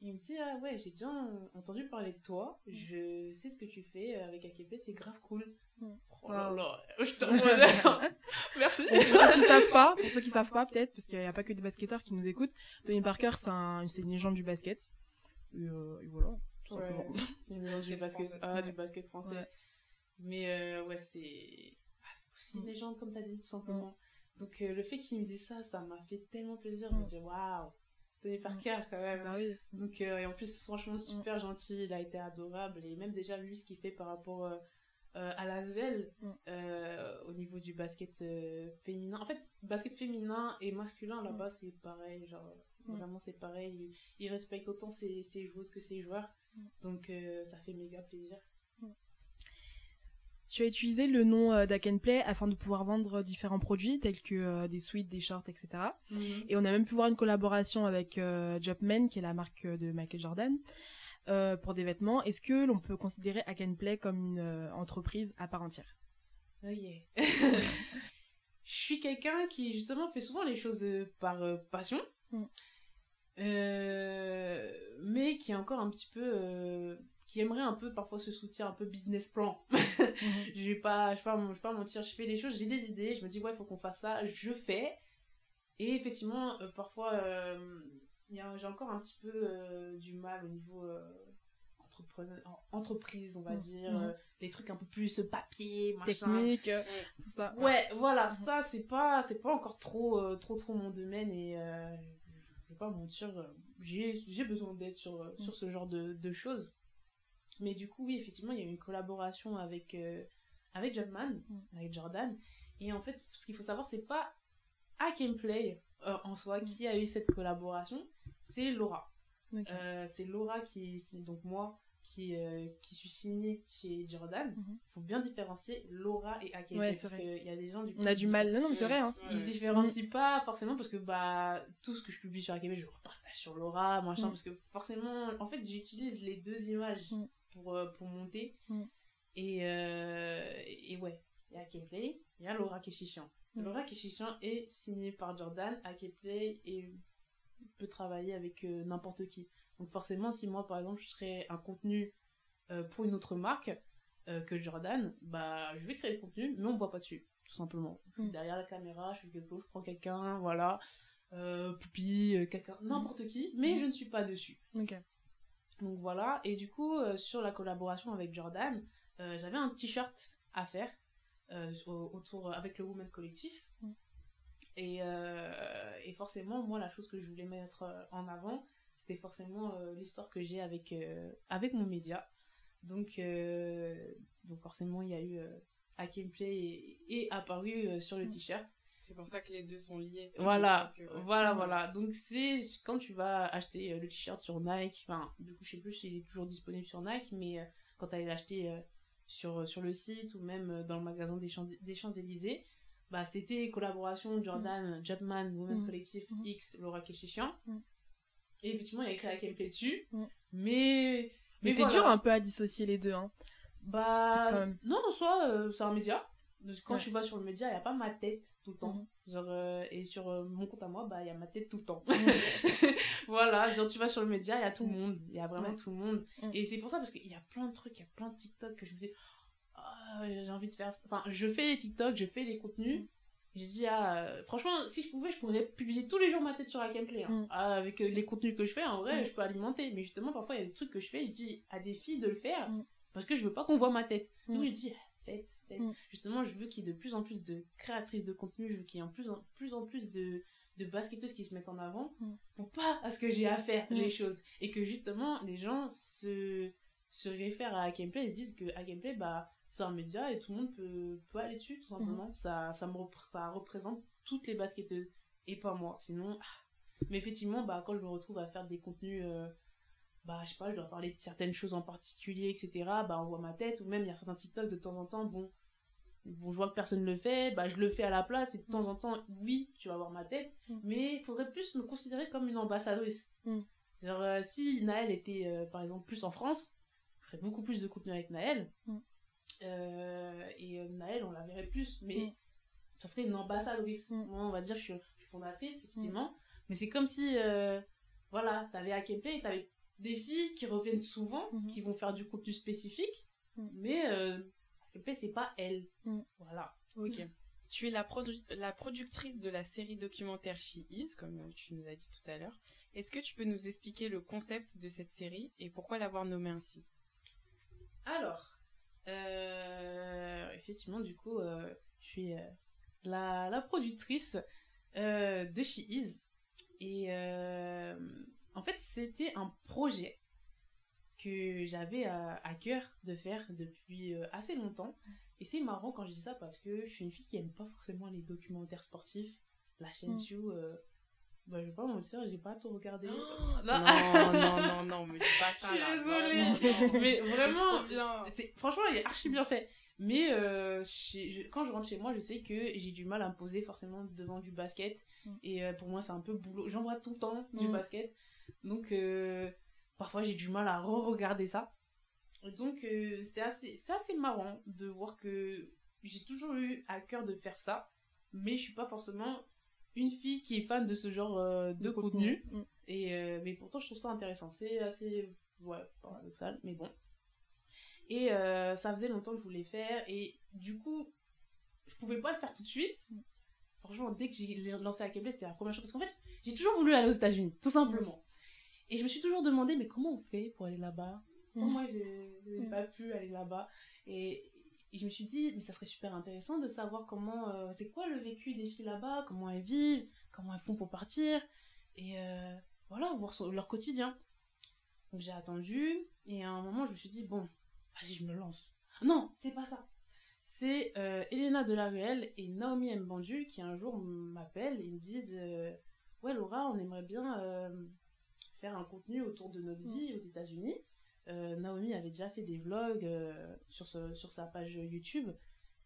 [SPEAKER 2] Il me dit, ah ouais, j'ai déjà entendu parler de toi, mm. je sais ce que tu fais avec AKP, c'est grave cool. Mm. Oh là là, je te *laughs* *laughs* Merci.
[SPEAKER 3] Pour, ceux qui savent pas, pour ceux qui savent pas peut-être, parce qu'il n'y a pas que des basketteurs qui nous écoutent, Tony Parker, c'est un, une légende du basket. Et, euh, et voilà.
[SPEAKER 2] Ouais, c'est une légende du basket, ah, du basket français. Mais euh, ouais, c'est une mm. légende, comme tu as dit, tout simplement. Donc euh, le fait qu'il me dise ça, ça m'a fait tellement plaisir de me dire waouh par cœur quand même.
[SPEAKER 3] Bah oui.
[SPEAKER 2] Donc, euh, et en plus, franchement, super gentil, il a été adorable. Et même déjà, lui, ce qu'il fait par rapport euh, euh, à l'Asvel, au niveau du basket féminin. En fait, basket féminin et masculin là-bas, c'est pareil. Genre, vraiment, c'est pareil. Il, respecte autant ses, ses, joueuses que ses joueurs. Donc, ça fait méga plaisir.
[SPEAKER 3] Tu as utilisé le nom euh, Play afin de pouvoir vendre différents produits tels que euh, des suites, des shorts, etc. Mhm. Et on a même pu voir une collaboration avec euh, Jobman, qui est la marque de Michael Jordan, euh, pour des vêtements. Est-ce que l'on peut considérer Play comme une entreprise à part entière?
[SPEAKER 2] Oui. *laughs* Je suis quelqu'un qui justement fait souvent les choses par passion.
[SPEAKER 3] Mm.
[SPEAKER 2] Euh, mais qui est encore un petit peu euh, qui aimerait un peu parfois ce soutien un peu business plan *laughs* je vais pas je vais pas, je vais pas mentir je fais des choses j'ai des idées je me dis ouais il faut qu'on fasse ça je fais et effectivement euh, parfois euh, j'ai encore un petit peu euh, du mal au niveau entreprise on va dire
[SPEAKER 3] Mhm.
[SPEAKER 2] euh, des trucs un peu plus papier machin
[SPEAKER 3] Technique, tout ça.
[SPEAKER 2] Ouais, voilà,
[SPEAKER 3] Mhm.
[SPEAKER 2] ça c'est pas c'est pas encore trop trop trop mon domaine et je vais pas mentir, j'ai besoin d'aide sur
[SPEAKER 3] Mhm.
[SPEAKER 2] sur ce genre de, de choses. Mais du coup, oui, effectivement, il y a eu une collaboration avec euh, avec Jumpman,
[SPEAKER 3] Mhm.
[SPEAKER 2] avec Jordan et en fait, ce qu'il faut savoir c'est pas Hack and Play euh, en soi
[SPEAKER 3] Mhm.
[SPEAKER 2] qui a eu cette collaboration, c'est Laura. Euh, c'est Laura qui est donc moi qui, euh, qui suis signée chez Jordan. Il
[SPEAKER 3] Mhm.
[SPEAKER 2] faut bien différencier Laura et and
[SPEAKER 3] Ouais,
[SPEAKER 2] parce qu'il y a des gens du
[SPEAKER 3] On a du mal. Non, non, mais c'est vrai. Hein.
[SPEAKER 2] Ils
[SPEAKER 1] Ouais.
[SPEAKER 2] différencient pas forcément parce que bah tout ce que je publie sur Hack and Play, je repartage sur Laura, machin,
[SPEAKER 3] Mm.
[SPEAKER 2] parce que forcément, en fait, j'utilise les deux images
[SPEAKER 3] Mm.
[SPEAKER 2] Pour, euh, pour monter.
[SPEAKER 3] Mm.
[SPEAKER 2] Et, euh, et ouais, il y a Hack and Play, il y a Laura Keshishian.
[SPEAKER 3] Mm.
[SPEAKER 2] Laura Keshishian est signée par Jordan, Play et peut travailler avec euh, n'importe qui. Donc forcément, si moi par exemple je serais un contenu pour une autre marque que Jordan, bah je vais créer le contenu, mais on me voit pas dessus, tout simplement. Je suis
[SPEAKER 3] Mm.
[SPEAKER 2] derrière la caméra, je fais quelque chose, je prends quelqu'un, voilà, euh, Poupi, euh, quelqu'un, n'importe qui, mais
[SPEAKER 3] Mm.
[SPEAKER 2] je ne suis pas dessus.
[SPEAKER 3] Ok.
[SPEAKER 2] Donc voilà, et du coup, euh, sur la collaboration avec Jordan, euh, j'avais un t-shirt à faire euh, au- autour avec le Women Collectif.
[SPEAKER 3] Mm.
[SPEAKER 2] Et, et forcément, moi, la chose que je voulais mettre en avant, c'était forcément l'histoire que j'ai avec, avec mon média. Donc, donc forcément, il y a eu Hack and Play et, et apparu sur le
[SPEAKER 3] Mm.
[SPEAKER 2] t-shirt.
[SPEAKER 1] C'est pour ça que les deux sont liés.
[SPEAKER 2] Voilà,
[SPEAKER 1] euh, ouais.
[SPEAKER 2] voilà,
[SPEAKER 3] Mm.
[SPEAKER 2] voilà. Donc c'est quand tu vas acheter euh, le t-shirt sur Nike, enfin, du coup, je sais plus s'il est toujours disponible sur Nike, mais euh, quand tu allais l'acheter sur, sur le site ou même dans le magasin des Champs- des Champs-Élysées, bah, c'était collaboration Jordan, Jumpman, Women
[SPEAKER 3] Mm.
[SPEAKER 2] Collective,
[SPEAKER 3] Mm.
[SPEAKER 2] X, Laura Keshishian.
[SPEAKER 3] Mm.
[SPEAKER 2] Et effectivement, il y a écrit Hack and Play dessus,
[SPEAKER 3] Mm.
[SPEAKER 2] mais.
[SPEAKER 3] Mais, c'est
[SPEAKER 2] voilà.
[SPEAKER 3] dur un peu à dissocier les deux. Hein.
[SPEAKER 2] Bah, non, en soi, euh, c'est un média. Quand
[SPEAKER 3] Ouais.
[SPEAKER 2] tu vas sur le média, il n'y a pas ma tête tout le temps.
[SPEAKER 3] Mhm.
[SPEAKER 2] Genre, euh, et sur euh, mon compte à moi, bah, il y a ma tête tout le temps. *laughs* voilà, genre, tu vas sur le média, il y a tout le
[SPEAKER 3] Mhm.
[SPEAKER 2] monde. Il y a vraiment tout le monde.
[SPEAKER 3] Mhm.
[SPEAKER 2] Et c'est pour ça, parce qu'il y a plein de trucs, il y a plein de TikTok que je me dis, Ah, j'ai envie de faire ça. Enfin, je fais les TikTok, je fais les contenus.
[SPEAKER 3] Mhm.
[SPEAKER 2] J'ai dit, ah, euh, franchement, si je pouvais, je pourrais publier tous les jours ma tête sur la gameplay. hein.
[SPEAKER 3] Mhm.
[SPEAKER 2] Ah, avec les contenus que je fais, en vrai,
[SPEAKER 3] Mhm.
[SPEAKER 2] je peux alimenter. Mais justement, parfois, il y a des trucs que je fais, je dis à des filles de le faire
[SPEAKER 3] Mhm.
[SPEAKER 2] parce que je veux pas qu'on voit ma tête.
[SPEAKER 3] Mhm.
[SPEAKER 2] Donc, je dis, faites,
[SPEAKER 3] Mhm.
[SPEAKER 2] Justement, je veux qu'il y ait de plus en plus de créatrices de contenu, je veux qu'il y ait en plus en plus, en plus de, de basketteuses qui se mettent en avant
[SPEAKER 3] Mhm.
[SPEAKER 2] pour pas à ce que j'ai à faire
[SPEAKER 3] Mhm.
[SPEAKER 2] les choses. Et que justement, les gens se, se réfèrent à Gameplay et se disent que Gameplay, bah, c'est un média et tout le monde peut, peut aller dessus, tout simplement. Ça, ça, me repr- ça représente toutes les basketteuses et pas moi. Sinon, ah. mais effectivement, bah, quand je me retrouve à faire des contenus, euh, bah, je sais pas, je dois parler de certaines choses en particulier, etc., bah, on voit ma tête, ou même il y a certains TikTok de temps en temps, bon, bon, je vois que personne le fait, bah, je le fais à la place, et de temps en temps, oui, tu vas voir ma tête,
[SPEAKER 3] Mm.
[SPEAKER 2] mais il faudrait plus me considérer comme une ambassadrice.
[SPEAKER 3] Mm.
[SPEAKER 2] Genre, euh, si Naël était, euh, par exemple, plus en France, je ferais beaucoup plus de contenu avec Naël,
[SPEAKER 3] Mm.
[SPEAKER 2] Euh, et Naël, on la verrait plus, mais
[SPEAKER 3] Mm.
[SPEAKER 2] ça serait une ambassadrice.
[SPEAKER 3] Mm.
[SPEAKER 2] Moi, on va dire, je suis, je suis fondatrice, effectivement, mais c'est comme si, voilà, t'avais Akeplay et t'avais des filles qui reviennent souvent,
[SPEAKER 3] Mhm.
[SPEAKER 2] qui vont faire du contenu spécifique,
[SPEAKER 3] Mm.
[SPEAKER 2] mais euh, c'est pas elle.
[SPEAKER 3] Mm.
[SPEAKER 2] Voilà.
[SPEAKER 1] Ok. Tu es la, produ- la productrice de la série documentaire She Is, comme euh, tu nous as dit tout à l'heure. Est-ce que tu peux nous expliquer le concept de cette série et pourquoi l'avoir nommée ainsi?
[SPEAKER 2] Alors, euh, effectivement, du coup, euh, je suis euh, la, la productrice euh, de She Is. Et euh, en fait, c'était un projet que j'avais à, à cœur de faire depuis euh, assez longtemps. Et c'est marrant quand je dis ça parce que je suis une fille qui aime pas forcément les documentaires sportifs. La chaîne
[SPEAKER 3] Mm.
[SPEAKER 2] You, euh, bah, je vais pas mentir, j'ai pas tout regardé. *gasps*
[SPEAKER 1] Non,
[SPEAKER 2] Non.
[SPEAKER 1] non, non, non, mais dis pas
[SPEAKER 2] Je
[SPEAKER 1] ça
[SPEAKER 2] suis
[SPEAKER 1] là.
[SPEAKER 2] désolée.
[SPEAKER 1] Non, non, non.
[SPEAKER 2] mais vraiment, c'est franchement, il est archi bien fait. Mais euh, je- quand je rentre chez moi, je sais que j'ai du mal à me poser forcément devant du basket.
[SPEAKER 3] Mm.
[SPEAKER 2] Et euh, pour moi, c'est un peu boulot. J'en vois tout le temps du
[SPEAKER 3] Mm.
[SPEAKER 2] basket. Donc, euh, parfois, j'ai du mal à re-regarder ça. Donc, euh, c'est assez, assez marrant de voir que j'ai toujours eu à cœur de faire ça. Mais je suis pas forcément une fille qui est fan de ce genre euh, de,
[SPEAKER 3] De
[SPEAKER 2] contenu.
[SPEAKER 3] contenu. Mm.
[SPEAKER 2] Et, mais pourtant, je trouve ça intéressant. C'est assez ouais, paradoxal, mais bon. Et ça faisait longtemps que je voulais faire. Et du coup, je pouvais pas le faire tout de suite. Franchement, dès que j'ai lancé à Québec, c'était la première chose. Parce qu'en fait, j'ai toujours voulu aller aux États-Unis, tout simplement. Et je me suis toujours demandé, mais comment on fait pour aller là-bas? Pourquoi moi, j'ai
[SPEAKER 3] Mm.
[SPEAKER 2] pas pu aller là-bas? Et, et je me suis dit, mais ça serait super intéressant de savoir comment. euh, c'est quoi le vécu des filles là-bas? Comment elles vivent? Comment elles font pour partir? Et euh, voilà, voir son- leur quotidien. Donc j'ai attendu, et à un moment, je me suis dit, bon, vas-y, je me lance. Non, c'est pas ça. C'est euh, Elena Delaruelle et Naomi Mbandu qui un jour m'appellent et me disent euh, Ouais, Laura, on aimerait bien faire un contenu autour de notre vie aux États-Unis. Euh, Naomi avait déjà fait des vlogs euh, sur, ce- sur sa page YouTube.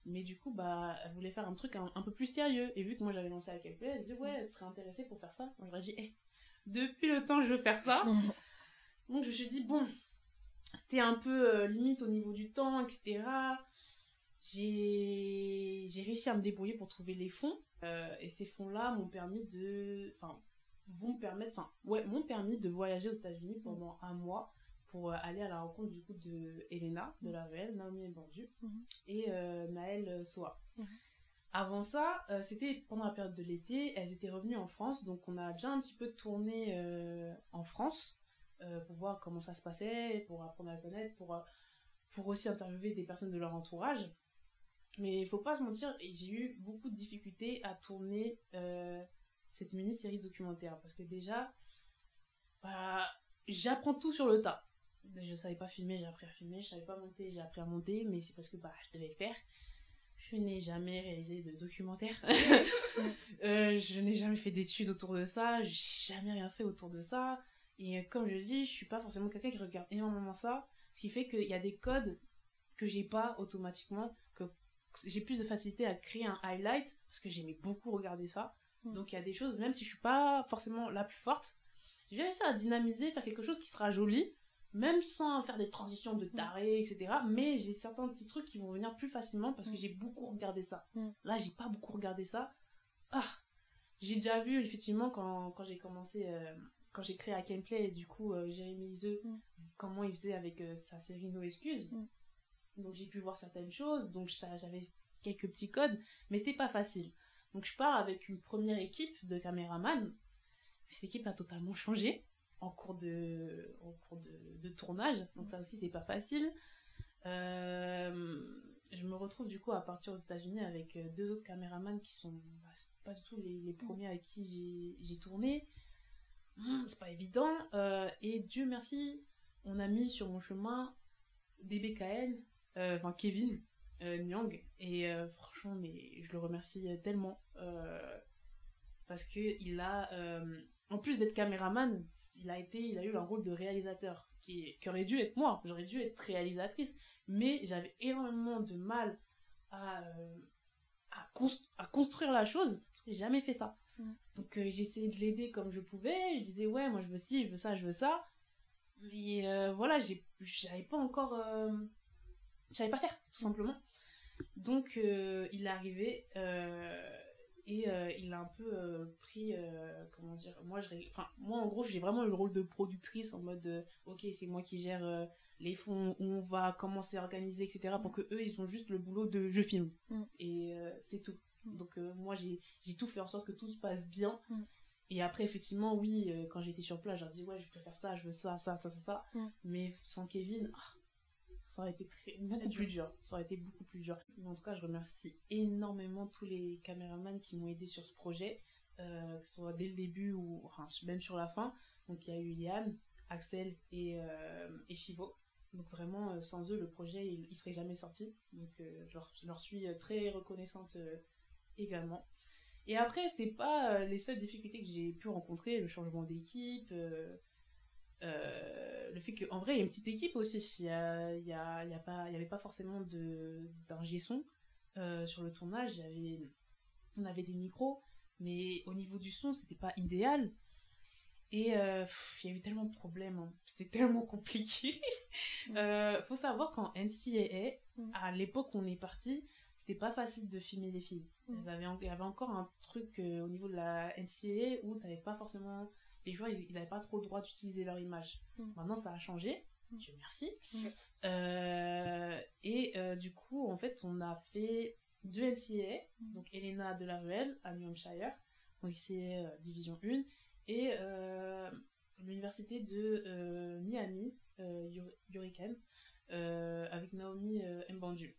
[SPEAKER 2] Mais du coup, bah, elle voulait faire un truc un, un peu plus sérieux. Et vu que moi j'avais lancé avec elle, elle dit Ouais, elle serait intéressée pour faire ça. Moi, ai dit Eh, depuis le temps, je veux faire ça. *laughs* Donc je me suis dit, bon, c'était un peu euh, limite au niveau du temps, etc. J'ai réussi à me débrouiller pour trouver les fonds. et ces fonds-là m'ont permis de... Enfin, vont me permettre... Enfin, ouais, m'ont permis de voyager aux États-Unis pendant un mois pour euh, aller à la rencontre du coup de Elena, de la réelle, Naomi Mbandu,
[SPEAKER 3] Mhm.
[SPEAKER 2] et euh, Naël Soa.
[SPEAKER 3] Mhm.
[SPEAKER 2] Avant ça, euh, c'était pendant la période de l'été, elles étaient revenues en France, donc on a déjà un petit peu tourné euh, en France euh, pour voir comment ça se passait, pour apprendre à connaître, pour, euh, pour aussi interviewer des personnes de leur entourage. Mais il faut pas se mentir, et j'ai eu beaucoup de difficultés à tourner euh, cette mini-série documentaire. Parce que déjà, bah, j'apprends tout sur le tas. Je savais pas filmer, j'ai appris à filmer. Je savais pas monter, j'ai appris à monter. Mais c'est parce que bah, je devais le faire. Je n'ai jamais réalisé de documentaire. *laughs* *laughs* Euh, je n'ai jamais fait d'études autour de ça. J'ai jamais rien fait autour de ça. Et euh, comme je dis, je suis pas forcément quelqu'un qui regarde énormément ça. Ce qui fait qu'il y a des codes que j'ai pas automatiquement, que j'ai plus de facilité à créer un highlight parce que j'aimais beaucoup regarder ça.
[SPEAKER 3] Mm.
[SPEAKER 2] Donc il y a des choses, même si je suis pas forcément la plus forte, je vais essayer à dynamiser, faire quelque chose qui sera joli, même sans faire des transitions de taré, etc. Mais j'ai certains petits trucs qui vont venir plus facilement parce que
[SPEAKER 3] Mm.
[SPEAKER 2] j'ai beaucoup regardé ça.
[SPEAKER 3] Mm.
[SPEAKER 2] Là, j'ai pas beaucoup regardé ça. Ah, j'ai déjà vu effectivement quand, quand j'ai commencé, euh, quand j'ai créé à Gameplay, du coup, euh, Jérémy
[SPEAKER 3] Mm.
[SPEAKER 2] comment il faisait avec euh, sa série No Excuses.
[SPEAKER 3] Mm.
[SPEAKER 2] Donc j'ai pu voir certaines choses, donc j'avais quelques petits codes, mais c'était pas facile. Donc je pars avec une première équipe de caméramans. Cette équipe a totalement changé en cours de, en cours de, de tournage, donc ça aussi c'est pas facile. Euh, je me retrouve du coup à partir aux États-Unis avec euh, deux autres caméramans qui sont bah, pas du tout les, les premiers avec qui j'ai- tourné. Hum, C'est pas évident. Euh, et Dieu merci, on a mis sur mon chemin des BKL, euh, enfin Kevin euh, Nyang. Et euh, franchement, mais je le remercie tellement. euh, parce que il a, euh, en plus d'être caméraman, il a, été, il a eu un rôle de réalisateur qui, qui aurait dû être moi. J'aurais dû être réalisatrice. Mais j'avais énormément de mal à, euh, à, const- à construire la chose parce que j'ai jamais fait ça.
[SPEAKER 3] Mm.
[SPEAKER 2] Donc euh, j'ai essayé de l'aider comme je pouvais. Je disais, ouais, moi je veux ci, je veux ça, je veux ça. Mais euh, voilà, j'ai- j'avais pas encore. euh, je savais pas faire, tout simplement. Donc euh, il est arrivé euh, et euh, il a un peu pris. comment dire moi, je, enfin, moi, en gros, j'ai vraiment eu le rôle de productrice en mode ok, c'est moi qui gère les fonds, où on va commencer à organiser, etc. Pour que eux, ils ont juste le boulot de je filme.
[SPEAKER 3] Mm.
[SPEAKER 2] Et euh, c'est tout.
[SPEAKER 3] Mm.
[SPEAKER 2] Donc euh, moi, j'ai j'ai tout fait en sorte que tout se passe bien.
[SPEAKER 3] Mm.
[SPEAKER 2] Et après, effectivement, oui, euh, quand j'étais sur place, leur dis ouais, je préfère ça, je veux ça, ça, ça, ça, ça. Mais sans Kevin, ah, ça aurait été beaucoup plus dur. Ça aurait été beaucoup plus dur. En tout cas, je remercie énormément tous les caméramans qui m'ont aidé sur ce projet, euh, que ce soit dès le début ou enfin, même sur la fin. Donc il y a eu Yann, Axel et, euh, et Chivo. Donc vraiment, euh, sans eux, le projet, il, serait jamais sorti. Donc je, leur, suis très reconnaissante également. Et après, c'est pas les seules difficultés que j'ai pu rencontrer, le changement d'équipe, euh, le fait qu'en vrai, il y a une petite équipe aussi. Il y, a, il y, a, il y, a pas, il y avait pas forcément d'ingé son euh, sur le tournage. Il y avait, on avait des micros, mais au niveau du son, c'était pas idéal. Et euh, il y a eu tellement de problèmes, hein. c'était *laughs* tellement compliqué. euh, faut savoir qu'en NCAA,
[SPEAKER 3] Mm.
[SPEAKER 2] à l'époque où on est parti, c'était pas facile de filmer les filles.
[SPEAKER 3] Mm.
[SPEAKER 2] Il y avait encore un truc au niveau de la NCA où t'avais pas forcément. Les joueurs, ils, ils avaient pas trop le droit d'utiliser leur image.
[SPEAKER 3] Mm.
[SPEAKER 2] Maintenant, ça a changé.
[SPEAKER 3] Mm.
[SPEAKER 2] Dieu merci.
[SPEAKER 3] Mm.
[SPEAKER 2] Euh, et euh, du coup, en fait, on a fait deux NCA.
[SPEAKER 3] Mm.
[SPEAKER 2] Donc, Elena de la Ruelle à New Hampshire. Donc, c'est euh, Division 1. Et l'université de Miami, Ur- Hurricane, avec Naomi Mbanju.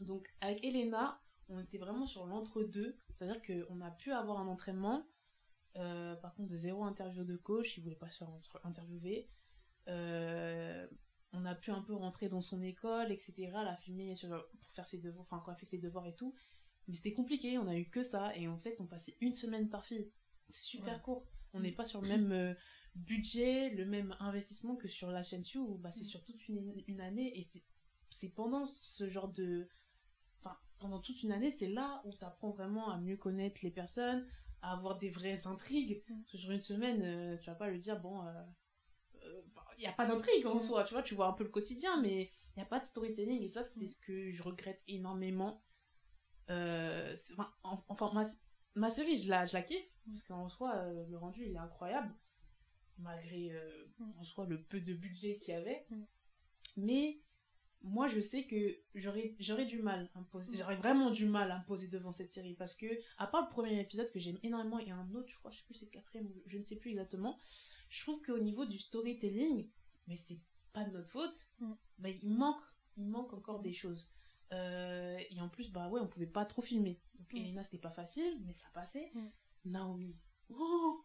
[SPEAKER 2] Donc, avec Elena, on était vraiment sur l'entre-deux. C'est-à-dire qu'on a pu avoir un entraînement. Euh, par contre, zéro interview de coach. Il voulait pas se faire interviewer. Euh, on a pu un peu rentrer dans son école, etc. La sur, pour faire ses devoirs, enfin, fait ses devoirs et tout. Mais c'était compliqué, on a eu que ça. Et en fait, on passait une semaine par fille. C'est super
[SPEAKER 3] Ouais.
[SPEAKER 2] court. On n'est pas sur le même euh, budget, le même investissement que sur la chaîne Q, où bah, c'est sur toute une, une année. Et c'est- c'est pendant ce genre de. Enfin, pendant toute une année, c'est là où tu apprends vraiment à mieux connaître les personnes, à avoir des vraies intrigues.
[SPEAKER 3] Mm.
[SPEAKER 2] Parce que sur une semaine, euh, tu vas pas lui dire, bon. il n'y a pas d'intrigue en
[SPEAKER 3] Mm.
[SPEAKER 2] soi, tu vois, tu vois un peu le quotidien, mais il n'y a pas de storytelling, et ça, c'est
[SPEAKER 3] Mm.
[SPEAKER 2] ce que je regrette énormément. Euh, enfin, en- enfin, ma, ma série, je la, je la kiffe, parce qu'en soi, euh, le rendu, il est incroyable, malgré, euh,
[SPEAKER 3] Mm.
[SPEAKER 2] en soi, le peu de budget qu'il y avait.
[SPEAKER 3] Mm.
[SPEAKER 2] Mais moi, je sais que j'aurais j'aurais du mal à me poser,
[SPEAKER 3] Mm.
[SPEAKER 2] j'aurais vraiment du mal à me poser devant cette série, parce que, à part le premier épisode que j'aime énormément, et un autre, je crois, je sais plus, c'est le quatrième, ou je ne sais plus exactement, je trouve qu'au niveau du storytelling, mais c'est pas de notre faute,
[SPEAKER 3] Mm.
[SPEAKER 2] bah, il manque, il manque encore des choses. Euh, et en plus, bah ouais, on pouvait pas trop filmer. Donc
[SPEAKER 3] Mm.
[SPEAKER 2] Elena, c'était pas facile, mais ça passait.
[SPEAKER 3] Mm.
[SPEAKER 2] Naomi. Oh.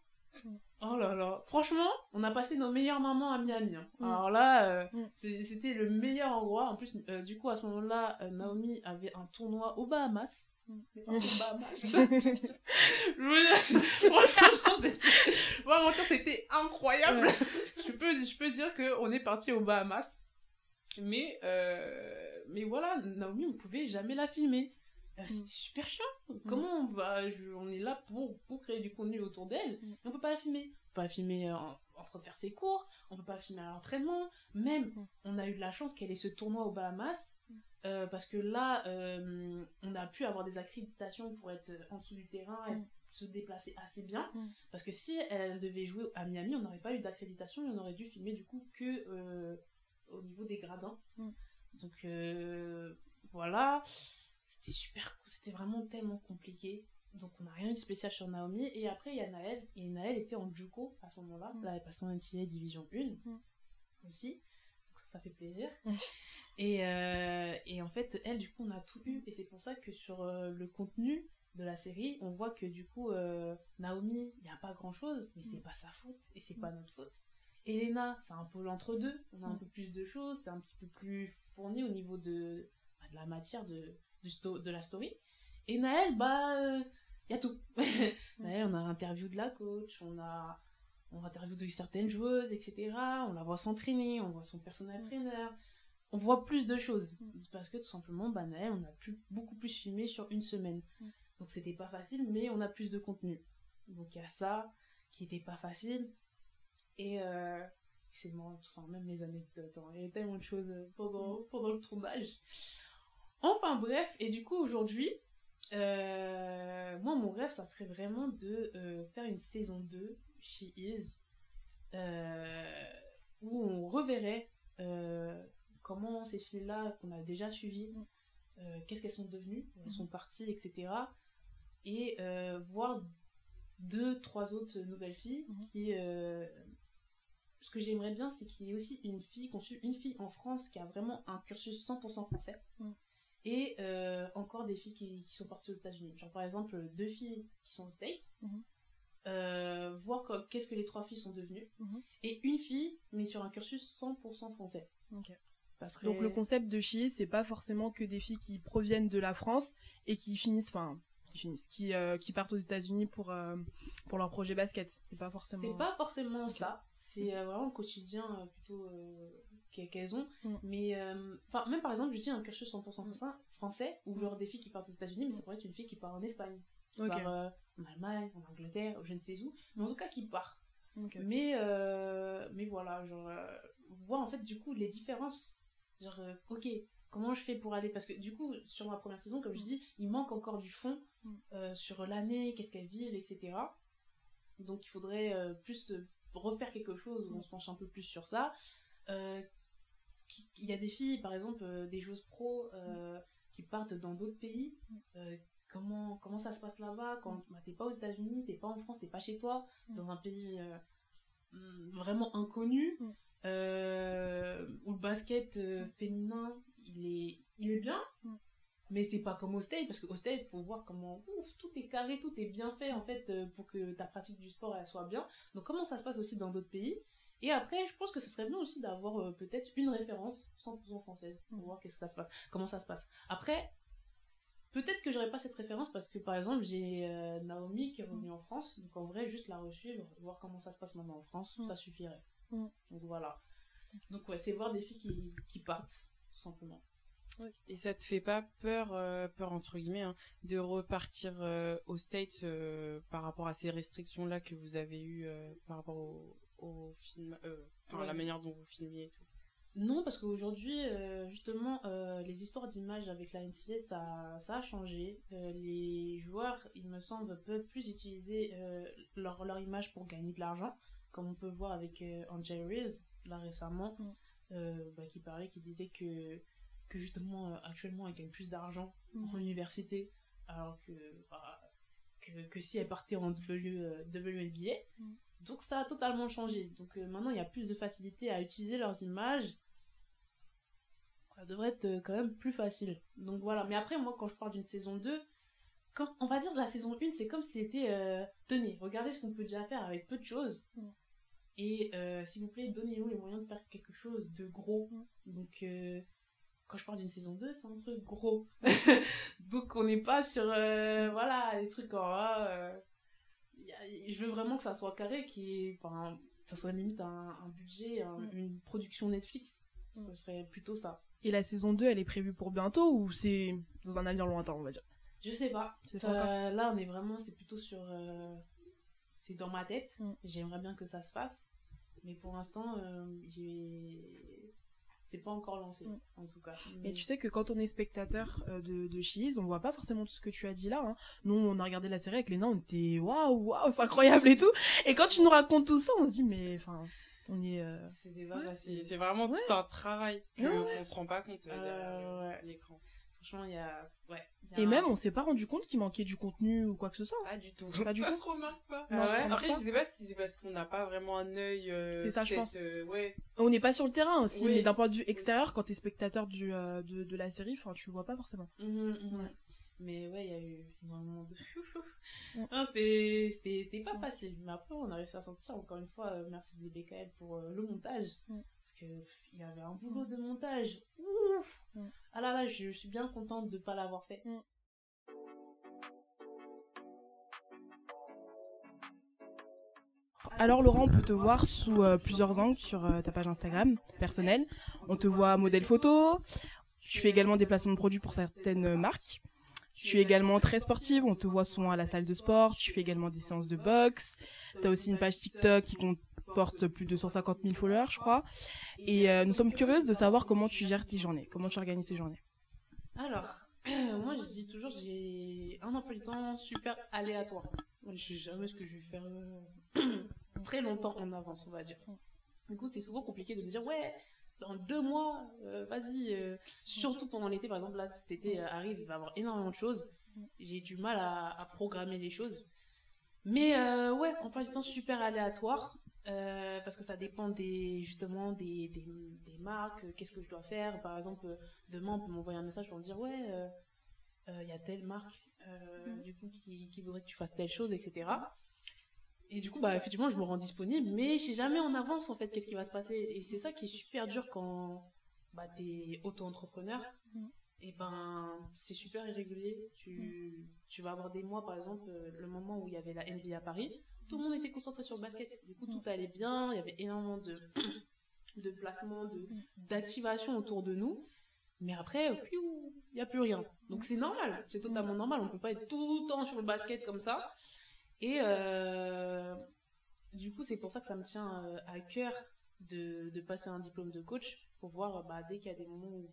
[SPEAKER 2] Oh là là. Franchement, on a passé nos meilleures mamans à Miami. hein.
[SPEAKER 3] Mm.
[SPEAKER 2] Alors là, euh,
[SPEAKER 3] Mm.
[SPEAKER 2] c'était le meilleur endroit. En plus, euh, du coup, à ce moment-là, euh, Naomi avait un tournoi aux Bahamas.
[SPEAKER 3] Mm.
[SPEAKER 2] Bahamas. *laughs* Franchement, c'était... Incroyable. je, peux, je peux dire qu'on est parti aux Bahamas. Mais, mais voilà, Naomi, on pouvait jamais la filmer. Euh,
[SPEAKER 3] Mm.
[SPEAKER 2] C'était super chiant. Comment on va... je- on est là pour, pour créer du contenu autour d'elle,
[SPEAKER 3] Mm.
[SPEAKER 2] mais on peut pas la filmer. On peut pas la filmer en, en train de faire ses cours, on peut pas la filmer à l'entraînement. Même,
[SPEAKER 3] Mm.
[SPEAKER 2] on a eu de la chance qu'elle ait ce tournoi aux Bahamas.
[SPEAKER 3] Mm.
[SPEAKER 2] euh, parce que là, euh, on a pu avoir des accréditations pour être en dessous du terrain et
[SPEAKER 3] Mm.
[SPEAKER 2] se déplacer assez bien.
[SPEAKER 3] Mm.
[SPEAKER 2] Parce que si elle devait jouer à Miami, on n'aurait pas eu d'accréditation et on aurait dû filmer du coup que euh, au niveau des gradins.
[SPEAKER 3] Mm.
[SPEAKER 2] Donc euh, voilà, c'était super cool, c'était vraiment tellement compliqué. Donc on n'a rien eu de spécial sur Naomi. Et après il y a Naël, et Naël était en Juco à ce moment-là.
[SPEAKER 3] Mm.
[SPEAKER 2] Là elle est passée en NCAA Division 1
[SPEAKER 3] Mm.
[SPEAKER 2] aussi. Donc ça, ça fait plaisir.
[SPEAKER 3] Mm.
[SPEAKER 2] Et, euh, et en fait, elle, du coup, on a tout eu. Et c'est pour ça que sur euh, le contenu de la série, on voit que du coup, euh, Naomi, il n'y a pas grand-chose, mais c'est
[SPEAKER 3] Mm.
[SPEAKER 2] pas sa faute et c'est pas notre faute. Elena, c'est un peu l'entre-deux. On a un
[SPEAKER 3] Mm.
[SPEAKER 2] peu plus de choses, c'est un petit peu plus fourni au niveau de, bah, de la matière de, du sto- de la story. Et Naël, bah, il y a tout. *laughs* Naël, on a interview de la coach, on a, on interview de certaines joueuses, etc. On la voit s'entraîner, on voit son personnel
[SPEAKER 3] Mm.
[SPEAKER 2] trainer. On voit plus de choses.
[SPEAKER 3] Mm.
[SPEAKER 2] Parce que tout simplement, bah, Naël, on a pu beaucoup plus filmé sur une semaine.
[SPEAKER 3] Mm.
[SPEAKER 2] Donc c'était pas facile, mais on a plus de contenu. Donc il y a ça qui était pas facile. Et euh, c'est marrant, enfin, même les anecdotes, hein, il y a tellement de choses euh, pendant, pendant le tournage. Enfin bref, et du coup aujourd'hui, euh, moi mon rêve ça serait vraiment de euh, faire une saison 2, She Is, euh, où on reverrait comment ces filles-là qu'on a déjà suivies, qu'est-ce qu'elles sont devenues, elles sont parties, etc. Et voir deux, trois autres nouvelles filles qui... ce que j'aimerais bien, c'est qu'il y ait aussi une fille, qu'on suive une fille en France qui a vraiment un cursus 100% français.
[SPEAKER 3] Mm.
[SPEAKER 2] Et euh, encore des filles qui, qui sont parties aux États-Unis. Genre par exemple, deux filles qui sont aux States.
[SPEAKER 3] Mhm.
[SPEAKER 2] Euh, voir qu'est-ce que les trois filles sont devenues.
[SPEAKER 3] Mhm.
[SPEAKER 2] Et une fille, mais sur un cursus 100% français.
[SPEAKER 3] Donc le concept de Chi, c'est pas forcément que des filles qui proviennent de la France et qui finissent, enfin, qui finissent, qui, euh, qui partent aux États-Unis pour euh, pour leur projet basket. C'est pas forcément.
[SPEAKER 2] C'est pas forcément ça. C'est euh, vraiment le quotidien euh, plutôt euh, qu'elles ont.
[SPEAKER 3] Mm.
[SPEAKER 2] Mais, euh, enfin, même par exemple, je dis un cursus 100%
[SPEAKER 3] Mm.
[SPEAKER 2] français, français, ou
[SPEAKER 3] Mm.
[SPEAKER 2] genre des filles qui partent aux États-Unis, mais ça pourrait être une fille qui part en Espagne, qui
[SPEAKER 3] Ok.
[SPEAKER 2] part euh, en Allemagne, en Angleterre, je ne sais où, mais en tout cas qui part. Mais, euh, mais voilà, genre, voir en fait du coup les différences. Genre, ok, comment je fais pour aller? Parce que du coup sur ma première saison comme je dis il manque encore du fond sur l'année qu'est-ce qu'elle vit etc donc il faudrait plus refaire quelque chose où on se penche un peu plus sur ça Euh, il y a des filles par exemple euh, des joueuses pro euh, qui partent dans d'autres pays. Euh, comment comment ça se passe là-bas quand bah, t'es pas aux États-Unis t'es pas en France t'es pas chez toi dans un pays mm, vraiment inconnu euh, où le basket euh, féminin il est il est bien
[SPEAKER 3] Mm.
[SPEAKER 2] mais c'est pas comme au State parce qu'au State faut voir comment ouf, tout est carré tout est bien fait en fait euh, pour que ta pratique du sport elle soit bien. Donc comment ça se passe aussi dans d'autres pays? Et après je pense que ce serait bien aussi d'avoir euh, peut-être une référence 100% française pour
[SPEAKER 3] Mm.
[SPEAKER 2] voir qu'est-ce que ça se passe comment ça se passe. Après peut-être que j'aurais pas cette référence parce que par exemple j'ai euh, Naomi qui est revenue en France donc en vrai juste la resuivre voir comment ça se passe maintenant en France
[SPEAKER 3] Mm.
[SPEAKER 2] ça suffirait.
[SPEAKER 3] Mm.
[SPEAKER 2] donc voilà. Donc ouais c'est voir des filles qui, qui partent tout simplement.
[SPEAKER 1] Et ça te fait pas peur, euh, peur entre guillemets, hein, de repartir euh, aux States euh, par rapport à ces restrictions-là que vous avez eues euh, par rapport au, au film, euh, enfin
[SPEAKER 2] Ouais.
[SPEAKER 1] la manière dont vous filmiez et tout
[SPEAKER 2] Non, parce qu'aujourd'hui, euh, justement, euh, les histoires d'images avec la NCA, ça, ça a changé. Euh, les joueurs, il me semble, peuvent plus utiliser euh, leur, leur image pour gagner de l'argent, comme on peut voir avec euh, Angel Reese, là récemment,
[SPEAKER 3] Mm.
[SPEAKER 2] euh, bah, qui parlait, qui disait que, que justement, euh, actuellement, elle gagne plus d'argent
[SPEAKER 3] Mm.
[SPEAKER 2] en université, alors que, bah, que, que si elle partait en W, WNBA.
[SPEAKER 3] Mm.
[SPEAKER 2] Donc ça a totalement changé. Donc euh, maintenant, il y a plus de facilité à utiliser leurs images ça devrait être euh, quand même plus facile. Donc voilà. Mais après, moi, quand je parle d'une saison 2, quand, on va dire de la saison 1, c'est comme si c'était euh, tenez, regardez ce qu'on peut déjà faire avec peu de choses.
[SPEAKER 3] Mm.
[SPEAKER 2] Et euh, s'il vous plaît, donnez-nous les moyens de faire quelque chose de gros.
[SPEAKER 3] Mm.
[SPEAKER 2] Donc, euh, quand je parle d'une saison 2, c'est un truc gros. *laughs* Donc, on n'est pas sur voilà, des trucs en a- Je veux vraiment que ça soit carré, qui est, enfin, que ça soit limite un, un budget, un-
[SPEAKER 3] Mm.
[SPEAKER 2] une production Netflix.
[SPEAKER 3] Mm.
[SPEAKER 2] Ce serait plutôt ça.
[SPEAKER 3] Et la saison 2, elle est prévue pour bientôt ou c'est dans un avenir lointain, on va dire?
[SPEAKER 2] Je sais pas.
[SPEAKER 3] Encore.
[SPEAKER 2] là, on est vraiment, c'est plutôt sur. euh, c'est dans ma tête.
[SPEAKER 3] Mm.
[SPEAKER 2] J'aimerais bien que ça se fasse. Mais pour l'instant, euh, j'ai. C'est pas encore lancé,
[SPEAKER 3] Mm.
[SPEAKER 2] en tout cas.
[SPEAKER 3] Et tu sais que quand on est spectateur euh, de, de Cheese, on voit pas forcément tout ce que tu as dit là. hein. Nous, on a regardé la série avec Léna, on était waouh, waouh, c'est incroyable et tout. Et quand tu nous racontes tout ça, on se dit, mais enfin, on est. euh,
[SPEAKER 2] C'est
[SPEAKER 1] Ouais, vraiment
[SPEAKER 3] Ouais.
[SPEAKER 1] tout un travail
[SPEAKER 3] Ouais, ouais.
[SPEAKER 1] on se rend pas compte euh,
[SPEAKER 2] Euh,
[SPEAKER 1] l'écran.
[SPEAKER 2] Franchement, il y a. Ouais.
[SPEAKER 3] Et même, on s'est pas rendu compte qu'il manquait du contenu ou quoi que ce soit.
[SPEAKER 1] Pas du tout.
[SPEAKER 3] Pas du
[SPEAKER 1] ça
[SPEAKER 3] tout.
[SPEAKER 1] se remarque pas.
[SPEAKER 2] Ah ouais
[SPEAKER 1] Après,
[SPEAKER 3] pas.
[SPEAKER 1] je sais pas si c'est parce qu'on n'a pas vraiment un œil. euh,
[SPEAKER 3] C'est ça, je pense.
[SPEAKER 1] euh, ouais.
[SPEAKER 3] On n'est pas sur le terrain aussi,
[SPEAKER 1] Oui.
[SPEAKER 3] mais d'un point de vue extérieur, quand t'es spectateur du, euh, de, de la série, enfin, tu vois pas forcément.
[SPEAKER 2] Mhm, mhm.
[SPEAKER 3] Ouais.
[SPEAKER 2] Mais ouais, il y a eu énormément de. *laughs* Non, C'était pas facile. Mais après, on a réussi à sortir. Encore une fois, merci des BKL pour le montage. Parce que pff, il y avait un boulot de montage. Ouf.
[SPEAKER 3] Mm.
[SPEAKER 2] Ah là là, je suis bien contente de pas l'avoir fait.
[SPEAKER 3] Alors Laurent, on peut te voir sous euh, plusieurs angles sur euh, ta page Instagram personnelle. On te voit modèle photo. Tu fais également des placements de produits pour certaines euh, marques. Tu es également très sportive. On te voit souvent à la salle de sport. Tu fais également des séances de boxe. Tu as aussi une page TikTok qui comporte plus de 150 000 followers, je crois. Et euh, nous sommes curieuses de savoir comment tu gères tes journées, comment tu organises tes journées.
[SPEAKER 2] Alors, *clears throat* moi je dis toujours, j'ai un emploi du temps super aléatoire. Je sais jamais ce que je vais faire euh, *clears throat* très longtemps en avance, on va dire. Du coup, c'est souvent compliqué de me dire, ouais, dans deux mois, euh, vas-y. euh, surtout pendant l'été, par exemple, là, cet été euh, arrive, il va y avoir énormément de choses. J'ai du mal à, à programmer les choses. Mais ouais, emploi du temps super aléatoire. parce que ça dépend des justement des, des, des marques, qu'est-ce que je dois faire. Par exemple, demain on peut m'envoyer un message pour me dire ouais, il y a telle marque euh, du coup qui, qui voudrait que tu fasses telle chose, etc. Et du coup, bah, effectivement, je me rends disponible, mais je sais jamais en avance en fait qu'est-ce qui va se passer. Et c'est ça qui est super dur quand bah, tu es auto-entrepreneur.
[SPEAKER 3] Mm.
[SPEAKER 2] Et ben, c'est super irrégulier. Tu, tu vas avoir des mois, par exemple, euh, le moment où il y avait la NBA à Paris, tout le monde était concentré sur le basket. Du coup, tout allait bien, il y avait énormément de, *coughs* de placements, de, d'activation autour de nous. Mais après, il n'y a plus rien. Donc c'est normal, c'est totalement normal. On ne peut pas être tout le temps sur le basket comme ça. Et euh, du coup, c'est pour ça que ça me tient euh, à cœur de, de passer un diplôme de coach pour voir bah, dès qu'il y a des moments où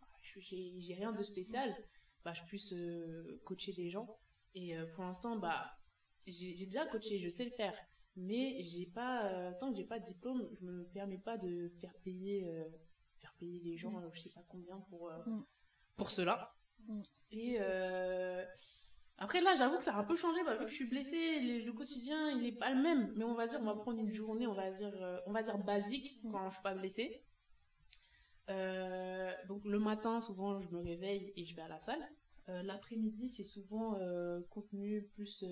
[SPEAKER 2] bah, je j'ai rien de spécial, bah, je puisse euh, coacher des gens. Et euh, pour l'instant, bah, j'ai déjà coaché, je sais le faire. Mais j'ai pas, euh, tant que j'ai pas de diplôme, je me permets pas de faire payer, euh, faire payer les gens, euh, je sais pas combien pour, euh,
[SPEAKER 3] Mm.
[SPEAKER 2] pour cela.
[SPEAKER 3] Mm.
[SPEAKER 2] Et euh, après là, j'avoue que ça a un peu changé, bah, vu que je suis blessée, les- le quotidien il est pas le même. Mais on va dire, on va prendre une journée, on va dire, euh, on va dire basique quand je suis pas blessée. Euh, donc le matin, souvent, je me réveille et je vais à la salle. Euh, L'après-midi, c'est souvent contenu plus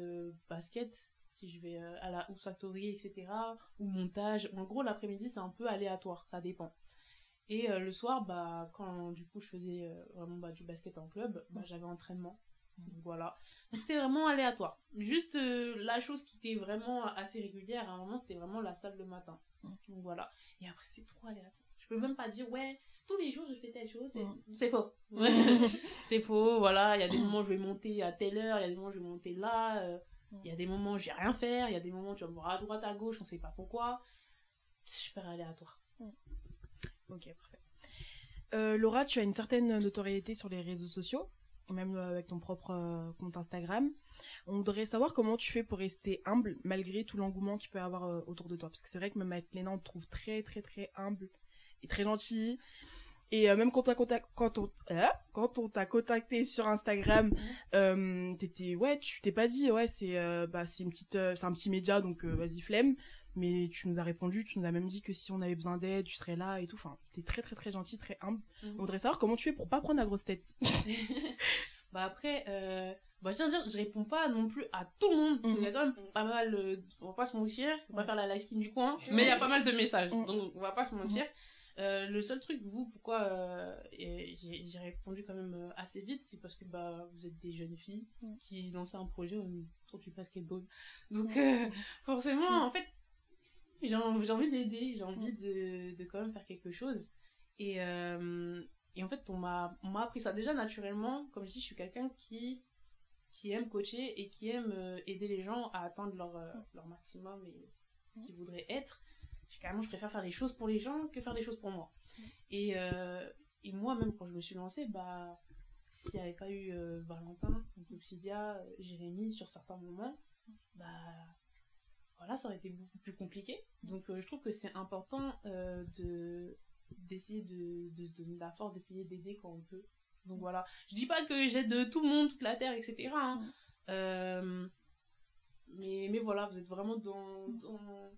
[SPEAKER 2] basket, si je vais à la House Factory, etc. Ou montage. En gros, l'après-midi, c'est un peu aléatoire, ça dépend. Et le soir, bah, quand du coup je faisais vraiment bah, du basket en club, bah, j'avais entraînement. Donc voilà. C'était vraiment aléatoire. Juste euh, la chose qui était vraiment assez régulière à un moment, c'était vraiment la salle le matin. Donc voilà. Et après, c'est trop aléatoire. Je peux même pas dire, ouais, tous les jours je fais telle chose.
[SPEAKER 3] Mm.
[SPEAKER 2] C'est faux. *laughs* c'est faux, voilà. Il y a des moments où je vais monter à telle heure, il y a des moments où je vais monter là. euh, Il y a des moments où je vais rien faire, il y a des moments où tu vas me voir à droite, à gauche, on sait pas pourquoi. C'est super aléatoire.
[SPEAKER 3] Ok, parfait. Euh, Laura, tu as une certaine notoriété sur les réseaux sociaux, même euh, avec ton propre euh, compte Instagram. On voudrait savoir comment tu fais pour rester humble malgré tout l'engouement qu'il peut y avoir euh, autour de toi. Parce que c'est vrai que même avec Léna, on te trouve très, très, très humble et très gentil. Et euh, même quand, on, hein quand on t'a contacté sur Instagram, euh, t'étais, ouais, tu t'es pas dit, ouais, c'est bah, c'est une petite, c'est un petit média, donc vas-y, flemme. Mais tu nous as répondu, tu nous as même dit que si on avait besoin d'aide, tu serais là et tout. Enfin, t'es très, très, très gentil, très humble.
[SPEAKER 2] Mhm.
[SPEAKER 3] On voudrait savoir comment tu fais pour pas prendre la grosse tête. *laughs*
[SPEAKER 2] Bah après, euh, bah je tiens à dire, je réponds pas non plus à tout le monde.
[SPEAKER 3] Mhm.
[SPEAKER 2] Il y a quand même pas mal, euh, on va pas se mentir, on va
[SPEAKER 3] Ouais.
[SPEAKER 2] faire la live skin du coin, mais il y a pas mal de messages,
[SPEAKER 3] Mhm.
[SPEAKER 2] donc on va pas se mentir. Euh, le seul truc, vous, pourquoi euh, j'ai répondu quand même assez vite, c'est parce que bah, vous êtes des jeunes filles
[SPEAKER 3] Mhm.
[SPEAKER 2] qui lançaient un projet autour du basketball. Donc forcément, en fait, j'ai en- j'ai envie d'aider, j'ai envie de, de quand même faire quelque chose. Et, euh, et en fait, on m'a appris ça déjà naturellement. Comme je dis, je suis quelqu'un qui, qui aime coacher et qui aime euh, aider les gens à atteindre leur, euh, leur maximum et ce qu'ils voudraient être. Je- Carrément, je préfère faire des choses pour les gens que faire des choses pour moi. Et, euh, et moi, même quand je me suis lancée, bah, s'il n'y avait pas eu euh, Valentin, Obsidia, Jérémy sur certains moments, bah, voilà, ça aurait été beaucoup plus compliqué. Donc, euh, je trouve que c'est important euh, de d'essayer de, de, de donner la force, d'essayer d'aider quand on peut. Donc voilà. Je dis pas que j'aide tout le monde, toute la terre, etc. hein.
[SPEAKER 3] Mm.
[SPEAKER 2] Euh, mais, mais voilà, vous êtes vraiment dans, dans,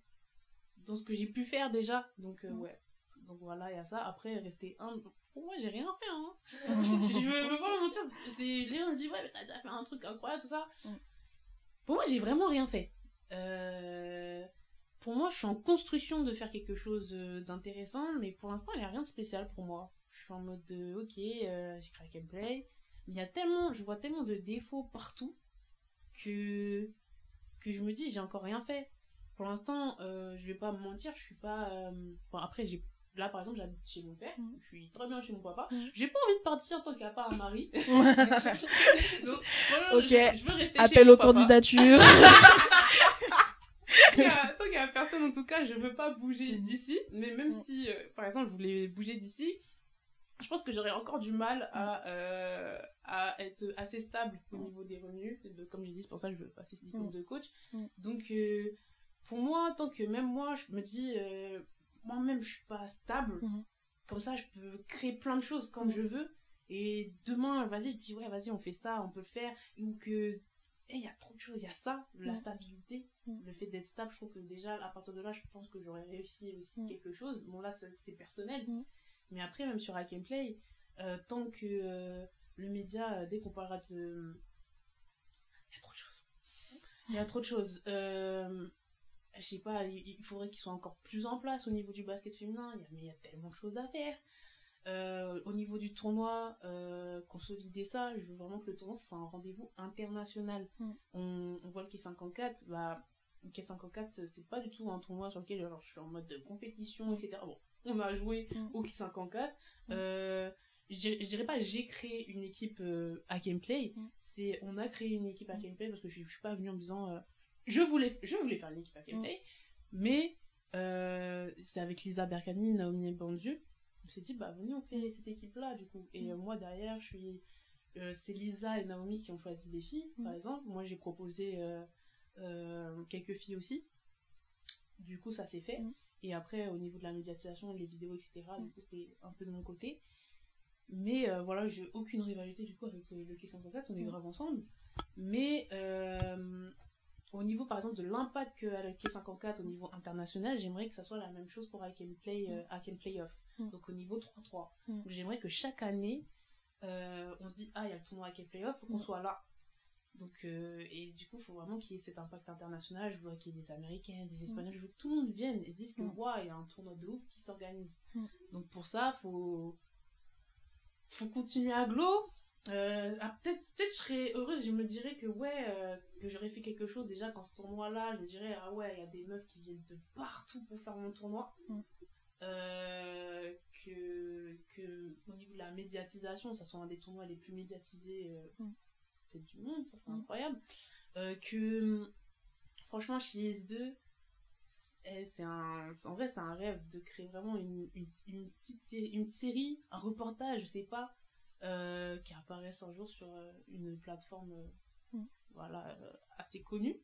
[SPEAKER 2] dans ce que j'ai pu faire déjà. Donc
[SPEAKER 3] Mm.
[SPEAKER 2] ouais. Donc voilà, il y a ça. Après, rester humble. Pour moi, j'ai rien fait. Hein. *laughs* je veux, veux pas me mentir. C'est, les gens me disent, ouais, mais t'as déjà fait un truc incroyable, tout ça.
[SPEAKER 3] Mm.
[SPEAKER 2] Pour moi, j'ai vraiment rien fait. Euh, pour moi, je suis en construction de faire quelque chose euh, d'intéressant, mais pour l'instant, il n'y a rien de spécial pour moi. Je suis en mode de, ok, euh, j'ai créé gameplay. Mais il y a tellement, je vois tellement de défauts partout que, que je me dis, j'ai encore rien fait. Pour l'instant, euh, je vais pas me mentir, je suis pas. euh, Enfin, après, j'ai. Là, par exemple, j'habite chez mon père,
[SPEAKER 3] Mhm.
[SPEAKER 2] je suis très bien chez mon papa.
[SPEAKER 3] Mhm.
[SPEAKER 2] J'ai pas envie de partir tant qu'il n'y a pas un mari. *laughs* Donc, voilà,
[SPEAKER 3] Ok.
[SPEAKER 2] je, je veux rester chez
[SPEAKER 3] Appel
[SPEAKER 2] mon
[SPEAKER 3] aux
[SPEAKER 2] papa.
[SPEAKER 3] candidatures. *laughs* *laughs*
[SPEAKER 2] Tant qu'il y a- personne, en tout cas, je veux pas bouger d'ici. Mais même
[SPEAKER 3] Mm.
[SPEAKER 2] si, euh, par exemple, je voulais bouger d'ici, je pense que j'aurais encore du mal à, euh, à être assez stable au
[SPEAKER 3] Mm.
[SPEAKER 2] niveau des revenus. De- comme j'ai dit, c'est pour ça que je veux passer ce diplôme
[SPEAKER 3] Mm.
[SPEAKER 2] de coach.
[SPEAKER 3] Mm.
[SPEAKER 2] Donc, euh, pour moi, tant que même moi, je me dis, euh, moi-même, je suis pas stable. Comme ça, je peux créer plein de choses comme
[SPEAKER 3] Mm.
[SPEAKER 2] je veux. Et demain, vas-y, je dis, ouais, vas-y, on fait ça, on peut le faire. Ou que, il y a trop de choses, il y a ça, la
[SPEAKER 3] Mm.
[SPEAKER 2] stabilité,
[SPEAKER 3] Mm.
[SPEAKER 2] le fait d'être stable. Je trouve que déjà, à partir de là, je pense que j'aurais réussi aussi
[SPEAKER 3] Mm.
[SPEAKER 2] quelque chose. Bon, là, c'est personnel.
[SPEAKER 3] Mm.
[SPEAKER 2] Mais après, même sur Hack and Play, euh, tant que euh, le média, euh, dès qu'on parlera de. Il y a trop de choses. Il y a trop de choses. Euh, je sais pas, il, faudrait qu'il soit encore plus en place au niveau du basket féminin. Il y a, mais il y a tellement de choses à faire. Euh, au niveau du tournoi, euh, consolider ça. Je veux vraiment que le tournoi, c'est un rendez-vous international.
[SPEAKER 3] Mm.
[SPEAKER 2] On, on voit le K54, bah, le K54, c'est pas du tout un tournoi sur lequel genre, je suis en mode de compétition, etc. Bon, on a joué
[SPEAKER 3] Mm.
[SPEAKER 2] au K54.
[SPEAKER 3] Mm.
[SPEAKER 2] Euh, je dirais pas j'ai créé une équipe euh, à gameplay,
[SPEAKER 3] Mm.
[SPEAKER 2] c'est on a créé une équipe à gameplay parce que je, je suis pas venue en me disant euh, je voulais je voulais faire une équipe à gameplay, mais euh, c'est avec Lisa Berkani, Naomi Bandieu on s'est dit, bah, venez, on fait cette équipe-là, du coup. Et moi, derrière, je suis. c'est Lisa et Naomi qui ont choisi les filles, par exemple. Moi, j'ai proposé euh, quelques filles aussi. Du coup, ça s'est fait.
[SPEAKER 3] Mm.
[SPEAKER 2] Et après, au niveau de la médiatisation, les vidéos, etc., du coup, c'était un peu de mon côté. Mais euh, voilà, j'ai aucune rivalité du coup avec le K104, on est
[SPEAKER 3] Mm.
[SPEAKER 2] grave ensemble. Mais euh, au niveau par exemple de l'impact que a le K54 au niveau international, j'aimerais que ça soit la même chose pour I Can Play, I Can Play Off.
[SPEAKER 3] Mm.
[SPEAKER 2] Donc au niveau 3-3.
[SPEAKER 3] Mm.
[SPEAKER 2] Donc, J'aimerais que chaque année, on se dit, ah, il y a le tournoi I Can Play Off, faut qu'on
[SPEAKER 3] Mm.
[SPEAKER 2] soit là. Donc, euh, et du coup, il faut vraiment qu'il y ait cet impact international. Je veux qu'il y ait des Américains, des Espagnols, je veux que tout le monde vienne et se dise que,
[SPEAKER 3] Mm.
[SPEAKER 2] waouh, il y a un tournoi de ouf qui s'organise.
[SPEAKER 3] Mm.
[SPEAKER 2] Donc, pour ça, faut, faut continuer à glow. Euh, ah, peut-être, peut-être je serais heureuse, je me dirais que ouais, euh, que j'aurais fait quelque chose déjà quand ce tournoi-là, je me dirais, ah ouais, il y a des meufs qui viennent de partout pour faire mon tournoi.
[SPEAKER 3] Mm.
[SPEAKER 2] Euh, que, que au niveau de la médiatisation, ça soit un des tournois les plus médiatisés Du monde, ça serait
[SPEAKER 3] Mm.
[SPEAKER 2] incroyable. Euh, que franchement, chez S2, c'est c'est un, en vrai, c'est un rêve de créer vraiment une, une, une petite série, une série, un reportage, je sais pas, euh, qui apparaisse un jour sur euh, une plateforme euh,
[SPEAKER 3] Mm.
[SPEAKER 2] voilà, assez connue.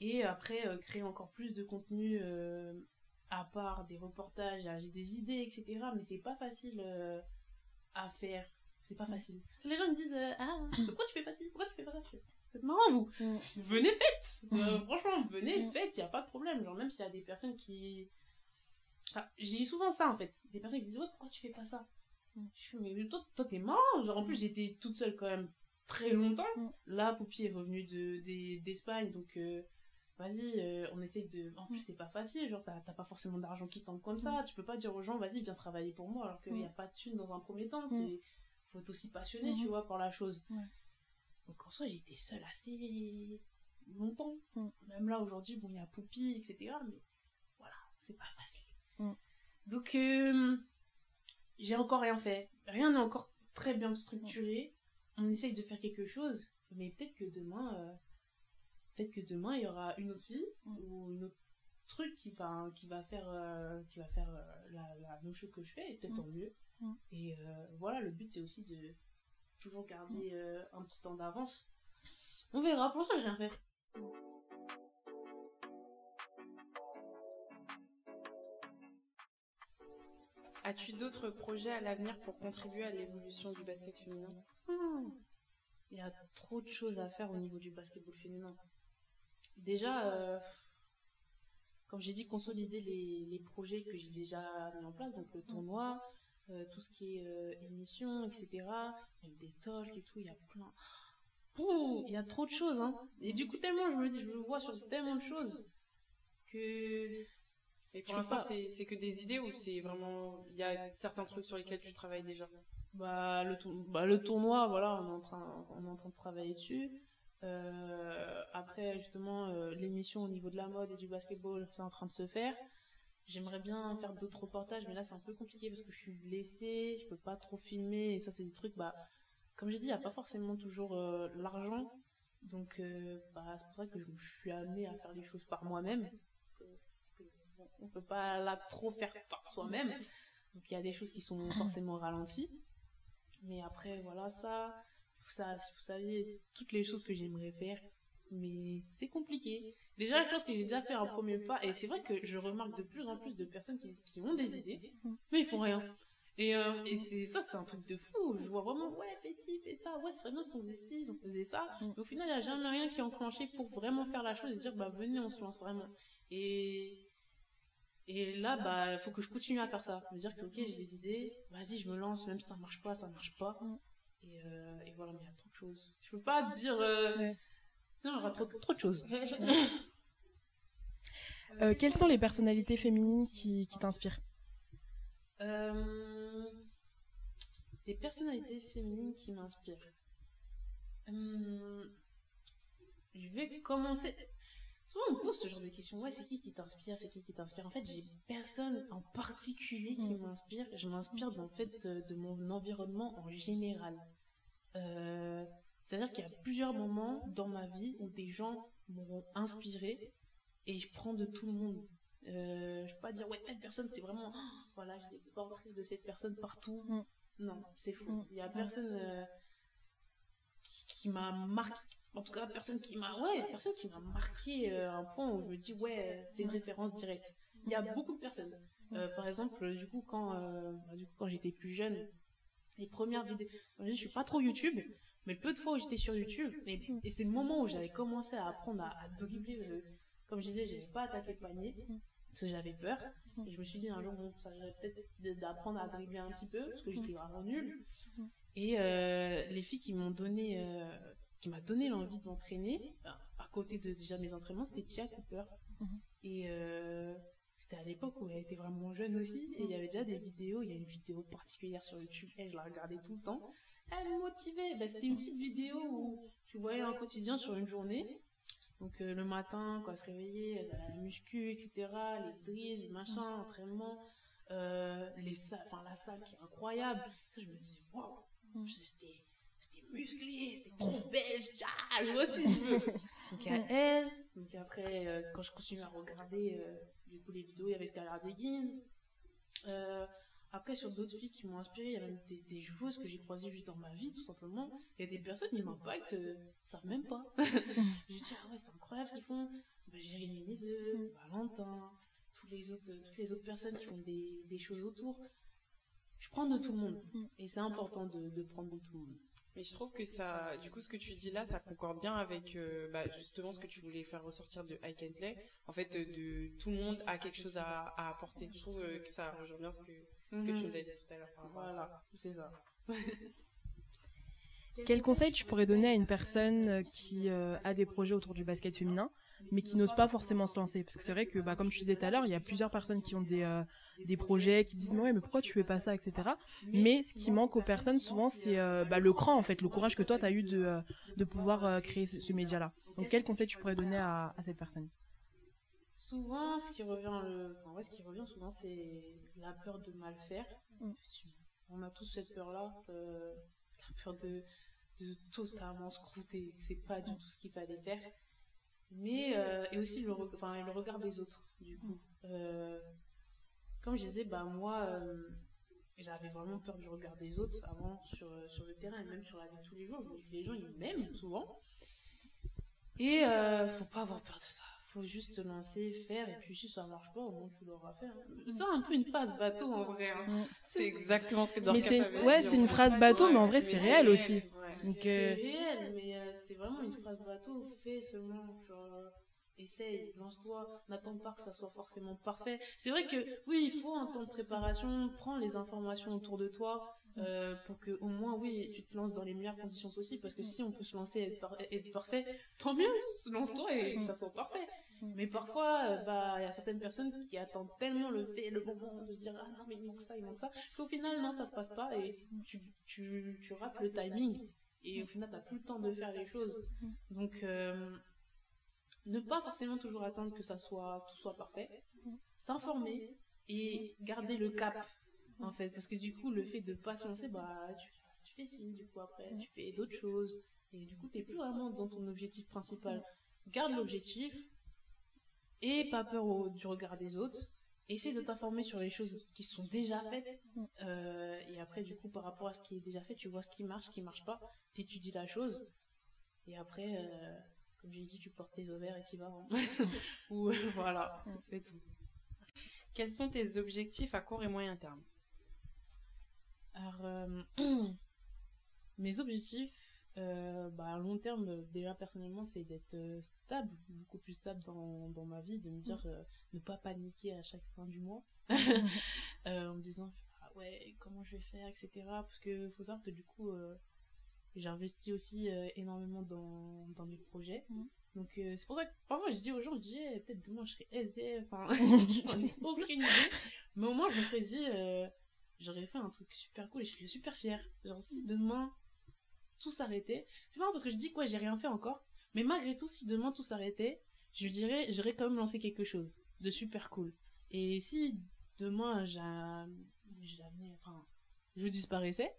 [SPEAKER 2] Et après, créer encore plus de contenu à part des reportages, j'ai des idées, etc. Mais c'est pas facile à faire. C'est pas facile. Parce que les gens me disent euh, Ah, pourquoi tu fais pas ci? Pourquoi tu fais pas ça? Marrant, vous
[SPEAKER 3] Mm.
[SPEAKER 2] Venez, faites *laughs* Euh, Franchement, venez, faites, y a pas de problème. Genre, même s'il y a des personnes qui. Enfin, j'ai souvent ça en fait. Des personnes qui disent Ouais, pourquoi tu fais pas ça? Je fais Mais toi, toi t'es marrant. Genre, en plus, j'étais toute seule quand même très longtemps. Là, Poupie est revenue de- des- d'Espagne, donc. euh, Vas-y, euh, on essaye de. En plus, c'est pas facile, genre, t'as pas forcément d'argent qui tombe comme ça. Tu peux pas dire aux gens, vas-y, viens travailler pour moi, alors qu'il
[SPEAKER 3] Mm.
[SPEAKER 2] n'y a pas de thunes dans un premier temps.
[SPEAKER 3] Mm.
[SPEAKER 2] Faut être aussi passionné, tu
[SPEAKER 3] Mhm.
[SPEAKER 2] vois, par la chose.
[SPEAKER 3] Ouais.
[SPEAKER 2] Donc en soi, j'étais seule assez longtemps.
[SPEAKER 3] Mm.
[SPEAKER 2] Même là, aujourd'hui, bon, il y a Poupie, etc. Mais voilà, c'est pas facile.
[SPEAKER 3] Mm.
[SPEAKER 2] Donc, euh, j'ai encore rien fait. Rien n'est encore très bien structuré. On essaye de faire quelque chose, mais peut-être que demain, euh, peut-être que demain, il y aura une autre fille
[SPEAKER 3] Mm.
[SPEAKER 2] ou une autre truc qui va, qui va faire, euh, qui va faire euh, la, la même chose que je fais, et peut-être
[SPEAKER 3] Mm.
[SPEAKER 2] tant mieux.
[SPEAKER 3] Mm.
[SPEAKER 2] Et euh, voilà, le but, c'est aussi de toujours garder euh, un petit temps d'avance. On verra, pour l'instant, j'ai rien fait.
[SPEAKER 1] As-tu d'autres projets à l'avenir pour contribuer à l'évolution du basket féminin?
[SPEAKER 2] Hmm. Il y a trop de choses à faire au niveau du basketball féminin. Déjà, euh, comme j'ai dit, consolider les, les projets que j'ai déjà mis en place, donc le tournoi, euh, tout ce qui est euh, émission, etc. Même des talks et tout, il y a plein. Pouh, il y a trop de choses, hein. Et du coup, tellement, je me dis, je me vois sur tellement de choses que
[SPEAKER 1] Et pour l'instant, c'est que des idées ou c'est vraiment. Il y a certains trucs sur lesquels tu travailles déjà?
[SPEAKER 2] Bah le, bah, le tournoi, voilà, on est en train, on est en train de travailler dessus. Euh, après, justement, euh, l'émission au niveau de la mode et du basketball, c'est en train de se faire. J'aimerais bien faire d'autres reportages, mais là, c'est un peu compliqué parce que je suis blessée, je peux pas trop filmer, et ça, c'est des trucs, bah, comme j'ai dit, il n'y a pas forcément toujours euh, l'argent. Donc, bah, c'est pour ça que je, je suis amenée à faire les choses par moi-même. On peut pas là trop faire par soi-même. Donc, il y a des choses qui sont forcément ralenties. Mais après, voilà, ça, ça, vous saviez, toutes les choses que j'aimerais faire, mais c'est compliqué. Déjà, je pense que j'ai déjà fait un premier pas, et c'est vrai que je remarque de plus en plus de personnes qui, qui ont des idées, mais ils font rien. Et, euh, et c'est ça, c'est un truc de fou. Je vois vraiment, ouais, fais ci, fais ça, ouais, ce serait bien si on faisait ci, on faisait ça. Mais au final, il n'y a jamais rien qui est enclenché pour vraiment faire la chose et dire, bah venez, on se lance vraiment. Et, et là, bah, il faut que je continue à faire ça. Me dire que, ok, j'ai des idées, vas-y, je me lance, même si ça marche pas, ça marche pas. Et, euh, et voilà, mais il y a trop de choses. Je peux pas dire. euh,
[SPEAKER 3] Ouais.
[SPEAKER 2] Sinon, il y aura trop, trop de choses. *laughs*
[SPEAKER 3] Euh, quelles sont les personnalités féminines qui, qui t'inspirent
[SPEAKER 2] Euh, Des personnalités féminines qui m'inspirent. Hum, je vais commencer. Souvent, on me pose ce genre de questions. Ouais, c'est qui qui t'inspire C'est qui qui t'inspire? En fait, j'ai personne en particulier qui
[SPEAKER 3] Mm.
[SPEAKER 2] m'inspire. Je m'inspire en fait de, de mon environnement en général. Euh, C'est-à-dire qu'il y a plusieurs moments dans ma vie où des gens m'ont inspiré et je prends de tout le monde. Euh, je peux pas dire, ouais, telle personne, c'est vraiment, oh, voilà, j'ai des portraits de cette personne partout.
[SPEAKER 3] Mm.
[SPEAKER 2] Non, c'est fou.
[SPEAKER 3] Mm.
[SPEAKER 2] Il y a personne euh, qui, qui m'a marqué. En tout cas, personne qui m'a, ouais, personne qui m'a marqué euh, à un point où je me dis, ouais, c'est une référence directe. Il y a beaucoup de personnes. Euh, par exemple, du coup, quand, euh, du coup, quand j'étais plus jeune, les premières vidéos, je suis pas trop YouTube, mais peu de fois où j'étais sur YouTube, et, et c'est le moment où j'avais commencé à apprendre à, dribbler. comme je disais, j'avais pas attaqué le panier, parce que j'avais peur. Et je me suis dit un jour, bon, ça peut-être d'apprendre à dribbler un petit peu, parce que j'étais vraiment nulle. Et euh, les filles qui m'ont donné, euh, qui m'a donné l'envie de m'entraîner, ben, à côté de déjà mes entraînements, c'était Tia Cooper. Et euh, c'était à l'époque où elle était vraiment jeune aussi, et il y avait déjà des vidéos, il y a une vidéo particulière sur YouTube, et je la regardais tout le temps. Elle me motivait, ben, c'était une petite vidéo où tu voyais un quotidien sur une journée. Donc euh, le matin, quand elle se réveillait, elle allait à la muscu, etc., les drills, machin, entraînement, euh, les salles, enfin la salle qui est incroyable. Ça, je me disais, waouh,
[SPEAKER 3] Mm.
[SPEAKER 2] c'était c'était musclé, c'était trop belle, je dis, ah, je vois que je veux. *laughs* Donc il y a elle, donc après, euh, quand je continue à regarder du coup les vidéos, il y avait Skylar Diggins. Euh, après, sur d'autres filles qui m'ont inspiré, il y a même des, des joueuses que j'ai croisées juste dans ma vie, tout simplement. Il y a des personnes qui m'impactent, euh, savent même pas. *laughs* je dis, ah ouais, c'est incroyable ce qu'ils font. Bah, Jérémy Niseux, Valentin, les autres, toutes les autres personnes qui font des, choses autour. Je prends de tout le monde. Et c'est important de, de prendre de tout le monde.
[SPEAKER 1] Mais je trouve que ça, du coup, ce que tu dis là, ça concorde bien avec euh, bah, justement ce que tu voulais faire ressortir de I Can Play. En fait, euh, de tout le monde a quelque chose à, à apporter. Je trouve euh, que ça rejoint bien ce que, que tu nous as dit tout à l'heure. par rapport à ça.
[SPEAKER 2] Voilà, c'est ça.
[SPEAKER 3] Quel conseil tu pourrais donner à une personne qui euh, a des projets autour du basket féminin, mais qui n'ose pas forcément se lancer Parce que c'est vrai que, bah, comme tu disais tout à l'heure, il y a plusieurs personnes qui ont des, euh, des projets, qui disent mais ouais, mais pourquoi tu fais pas ça, etc. Mais ce qui manque aux personnes souvent, c'est euh, bah, le cran, en fait, le courage que toi, tu as eu de, euh, de pouvoir euh, créer ce, ce média-là. Donc, quel conseil tu pourrais donner à, à cette personne?
[SPEAKER 2] Souvent, ce qui revient, le... enfin, ouais, ce qui revient souvent, c'est la peur de mal faire.
[SPEAKER 3] Mm.
[SPEAKER 2] On a tous cette peur-là, la peur de, de totalement scrouter. C'est pas du tout ce qu'il fallait faire. Mais, euh, et aussi le, enfin, le regard des autres, du coup. Euh, comme je disais, bah, moi, euh, j'avais vraiment peur du regard des autres avant sur, sur le terrain et même sur la vie de tous les jours. Les gens, ils m'aiment souvent. Et faut pas avoir peur de ça. Faut juste se lancer, faire, et puis si ça marche pas, au moins tu l'auras fait. hein. C'est un peu une phase bateau en vrai. hein.
[SPEAKER 1] C'est exactement ce que Dorcas
[SPEAKER 3] c'est
[SPEAKER 1] avait
[SPEAKER 3] ouais,
[SPEAKER 1] dit,
[SPEAKER 3] c'est
[SPEAKER 1] en
[SPEAKER 3] une phrase bateau, mais en vrai,
[SPEAKER 1] Ouais,
[SPEAKER 3] c'est réel
[SPEAKER 1] c'est
[SPEAKER 3] aussi.
[SPEAKER 1] ouais.
[SPEAKER 3] Donc,
[SPEAKER 2] C'est
[SPEAKER 3] euh,
[SPEAKER 2] réel, mais euh, c'est vraiment une phrase bateau. Fais seulement, genre, euh, essaye, lance-toi, n'attends pas que ça soit forcément parfait. C'est vrai que oui, il faut un temps de préparation, prends les informations autour de toi. Euh, pour que au moins oui tu te lances dans les meilleures conditions possibles parce que si on peut se lancer et être, parfait tant mieux lance-toi et que ça soit parfait. Mais parfois euh, bah il y a certaines personnes qui attendent tellement le fait le moment de se dire ah non mais il manque ça il manque ça qu'au final non ça se passe pas et tu, tu, tu rates le timing. Et au final t'as plus le temps de faire les choses. Donc euh, ne pas forcément toujours attendre que ça soit tout soit parfait. S'informer et garder le cap en fait. Parce que du coup le fait de pas se lancer bah tu, tu fais ci du coup après tu fais d'autres choses. Et du coup t'es plus vraiment dans ton objectif principal. Garde l'objectif et pas peur au- du regard des autres. Essaie de t'informer sur les choses qui sont déjà faites. Euh, et après du coup par rapport à ce qui est déjà fait tu vois ce qui marche ce qui marche pas. T'étudies la chose. Et après euh, comme j'ai dit tu portes tes ovaires et tu vas hein. *laughs* ou euh, voilà. C'est tout.
[SPEAKER 1] Quels sont tes objectifs à court et moyen terme?
[SPEAKER 2] Alors, euh, *clears throat* mes objectifs, euh, bah, à long terme, déjà personnellement, c'est d'être euh, stable, beaucoup plus stable dans, dans ma vie, de me dire euh, ne pas paniquer à chaque fin du mois, *laughs* *laughs* Euh, en me disant ah ouais, comment je vais faire, etc. Parce que faut savoir que du coup, j'ai investi aussi énormément dans, dans mes projets.
[SPEAKER 3] Mhm.
[SPEAKER 2] Donc euh, c'est pour ça que parfois je dis aux gens, je dis eh, peut-être demain je serai SDF, enfin, *laughs* j'en ai aucune idée. Mais au moins je me serais dit, euh, j'aurais fait un truc super cool et je serais super fière. Genre si demain tout s'arrêtait, c'est marrant parce que je dis quoi, j'ai rien fait encore, mais malgré tout, si demain tout s'arrêtait, je dirais, j'aurais quand même lancé quelque chose de super cool. Et si demain enfin, je disparaissais,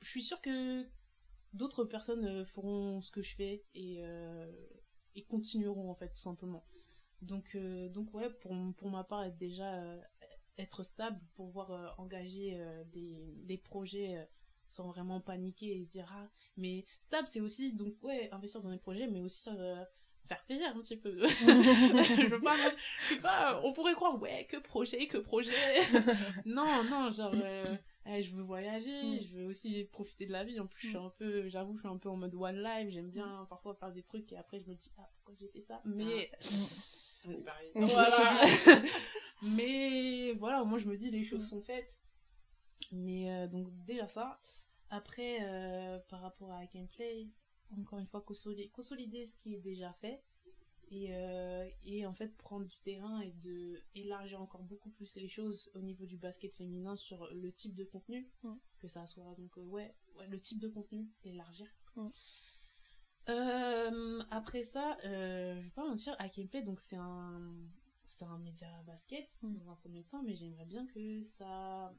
[SPEAKER 2] je suis sûre que d'autres personnes euh, feront ce que je fais et, euh, et continueront en fait tout simplement. Donc, euh, donc ouais, pour, pour ma part, être déjà être stable, pouvoir euh, engager euh, des, des projets euh, sans vraiment paniquer et se dire ah mais stable c'est aussi donc ouais investir dans des projets mais aussi faire plaisir un petit peu. *laughs* Je veux pas je suis pas on pourrait croire ouais que projet que projet. *laughs* Non non genre je veux voyager
[SPEAKER 3] Mm.
[SPEAKER 2] je veux aussi profiter de la vie. En plus je suis un peu j'avoue je suis un peu en mode one life j'aime bien parfois faire des trucs et après je me dis ah pourquoi j'ai fait ça? Mais
[SPEAKER 1] est pareil.
[SPEAKER 2] voilà. *laughs* *laughs* Mais voilà moi je me dis les choses sont faites. Mais euh, donc déjà ça. Après euh, par rapport à gameplay encore une fois consolider, consolider ce qui est déjà fait. Et, euh, et en fait prendre du terrain et de élargir encore beaucoup plus les choses au niveau du basket féminin sur le type de contenu. Que ça soit donc euh, ouais, ouais le type de contenu élargir. Euh, après ça euh, je vais pas mentir à gameplay donc c'est un c'est un média basket
[SPEAKER 3] Mm.
[SPEAKER 2] dans un premier temps mais j'aimerais bien que ça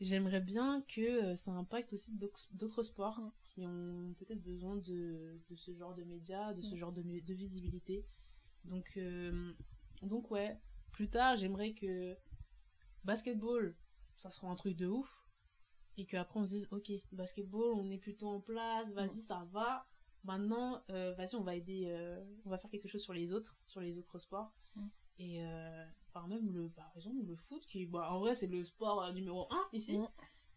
[SPEAKER 2] j'aimerais bien que euh, ça impacte aussi d'autres d'autres sports
[SPEAKER 3] Mm.
[SPEAKER 2] qui ont peut-être besoin de, de ce genre de médias de ce
[SPEAKER 3] Mm.
[SPEAKER 2] genre de, de visibilité donc euh, donc ouais plus tard j'aimerais que basketball ça sera un truc de ouf et qu'après on se dise ok basketball on est plutôt en place vas-y ça va. Maintenant euh, vas-y on va aider euh, on va faire quelque chose sur les autres sur les autres sports.
[SPEAKER 3] Mm.
[SPEAKER 2] et euh, par même le par exemple le foot qui bah, en vrai c'est le sport numéro 1 ici.
[SPEAKER 3] Mm.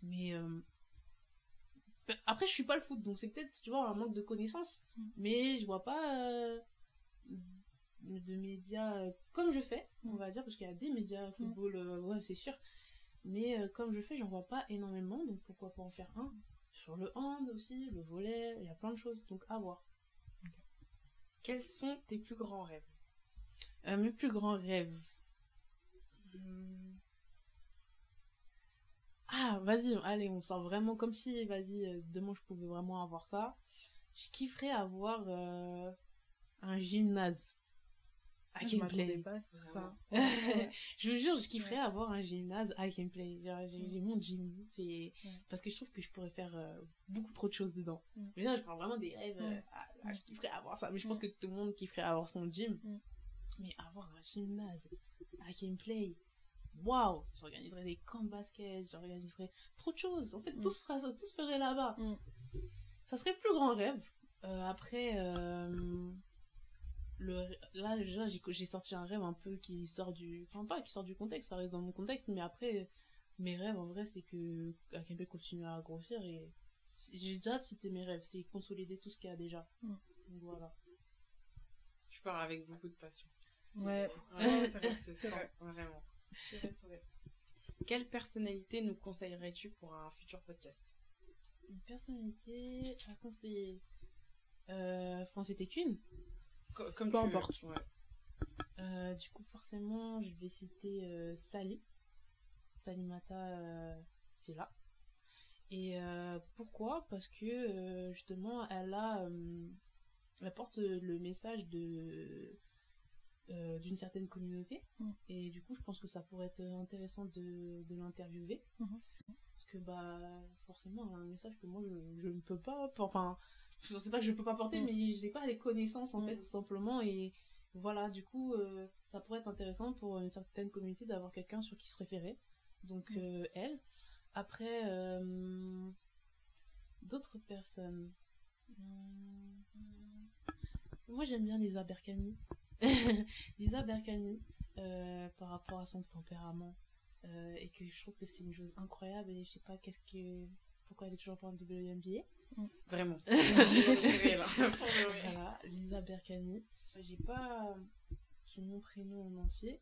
[SPEAKER 2] mais après je suis pas le foot donc c'est peut-être tu vois un manque de connaissances.
[SPEAKER 3] Mm.
[SPEAKER 2] mais je vois pas de médias comme je fais on va dire parce qu'il y a des médias football ouais c'est sûr mais euh, comme je fais j'en vois pas énormément donc pourquoi pas en faire un sur le hand aussi le volet il y a plein de choses donc à voir.
[SPEAKER 1] Quels sont tes plus grands rêves?
[SPEAKER 2] Euh, mes plus grands rêves. Hmm. ah vas-y allez on sort vraiment comme si vas-y euh, demain je pouvais vraiment avoir ça. Je kifferais avoir euh, un gymnase à
[SPEAKER 3] Ah, je pas ça *laughs*
[SPEAKER 2] vous jure, je kifferais avoir un gymnase à gameplay. Genre, J'ai j'ai mon gym.
[SPEAKER 3] Ouais.
[SPEAKER 2] Parce que je trouve que je pourrais faire euh, beaucoup trop de choses dedans.
[SPEAKER 3] Mm.
[SPEAKER 2] Mais là, je parle vraiment des rêves. euh, ah, ah, je kifferais avoir ça. Mais je
[SPEAKER 3] Mm.
[SPEAKER 2] pense que tout le monde kifferait avoir son gym.
[SPEAKER 3] Mm.
[SPEAKER 2] Mais avoir un gymnase à gameplay. Waouh! J'organiserais des camps de basket, j'organiserais trop de choses. En fait,
[SPEAKER 3] Mm.
[SPEAKER 2] tout, se ferait, tout se ferait là-bas.
[SPEAKER 3] Mm.
[SPEAKER 2] Ça serait le plus grand rêve. Euh, après, le, là, déjà, j'ai j'ai sorti un rêve un peu qui sort du. Enfin, pas qui sort du contexte, ça reste dans mon contexte, mais après, mes rêves, en vrai, c'est que Akempe continue à grossir et j'ai déjà cité mes rêves, c'est consolider tout ce qu'il y a déjà.
[SPEAKER 3] Mm.
[SPEAKER 2] Donc voilà.
[SPEAKER 1] Je pars avec beaucoup de passion.
[SPEAKER 3] ouais
[SPEAKER 1] Ouais, *laughs*
[SPEAKER 3] c'est vrai,
[SPEAKER 1] ça. Vraiment.
[SPEAKER 3] vrai, vrai.
[SPEAKER 1] Quelle personnalité nous conseillerais-tu pour un futur podcast?
[SPEAKER 2] Une personnalité à conseiller? Euh, Francis Técune.
[SPEAKER 1] Co- Comme
[SPEAKER 3] Peu
[SPEAKER 1] tu veux.
[SPEAKER 3] importe.
[SPEAKER 1] Ouais.
[SPEAKER 2] Euh, du coup, forcément, je vais citer euh, Sally. Salimata euh, Silla. Et euh, pourquoi? Parce que euh, justement, elle a, euh, elle porte le message de euh, d'une certaine communauté.
[SPEAKER 3] Mm.
[SPEAKER 2] Et du coup, je pense que ça pourrait être intéressant de, de l'interviewer.
[SPEAKER 3] Mhm.
[SPEAKER 2] Parce que bah forcément, un message que moi je, je ne peux pas, enfin, je sais pas que je peux pas porter,
[SPEAKER 3] Mm.
[SPEAKER 2] mais j'ai pas les connaissances en
[SPEAKER 3] Mm.
[SPEAKER 2] fait, tout simplement. Et voilà, du coup, euh, ça pourrait être intéressant pour une certaine communauté d'avoir quelqu'un sur qui se référer. Donc,
[SPEAKER 3] Mm.
[SPEAKER 2] euh, elle. Après, euh, d'autres personnes. Moi, j'aime bien Lisa Berkani. *laughs* Lisa Berkani, par rapport à son tempérament. et que je trouve que c'est une chose incroyable. Et je sais pas qu'est-ce que. Pourquoi elle est toujours pas en WNBA.
[SPEAKER 1] Vraiment. *laughs* J'ai là.
[SPEAKER 2] Voilà, Lisa Berkani. J'ai pas son nom, prénom en entier.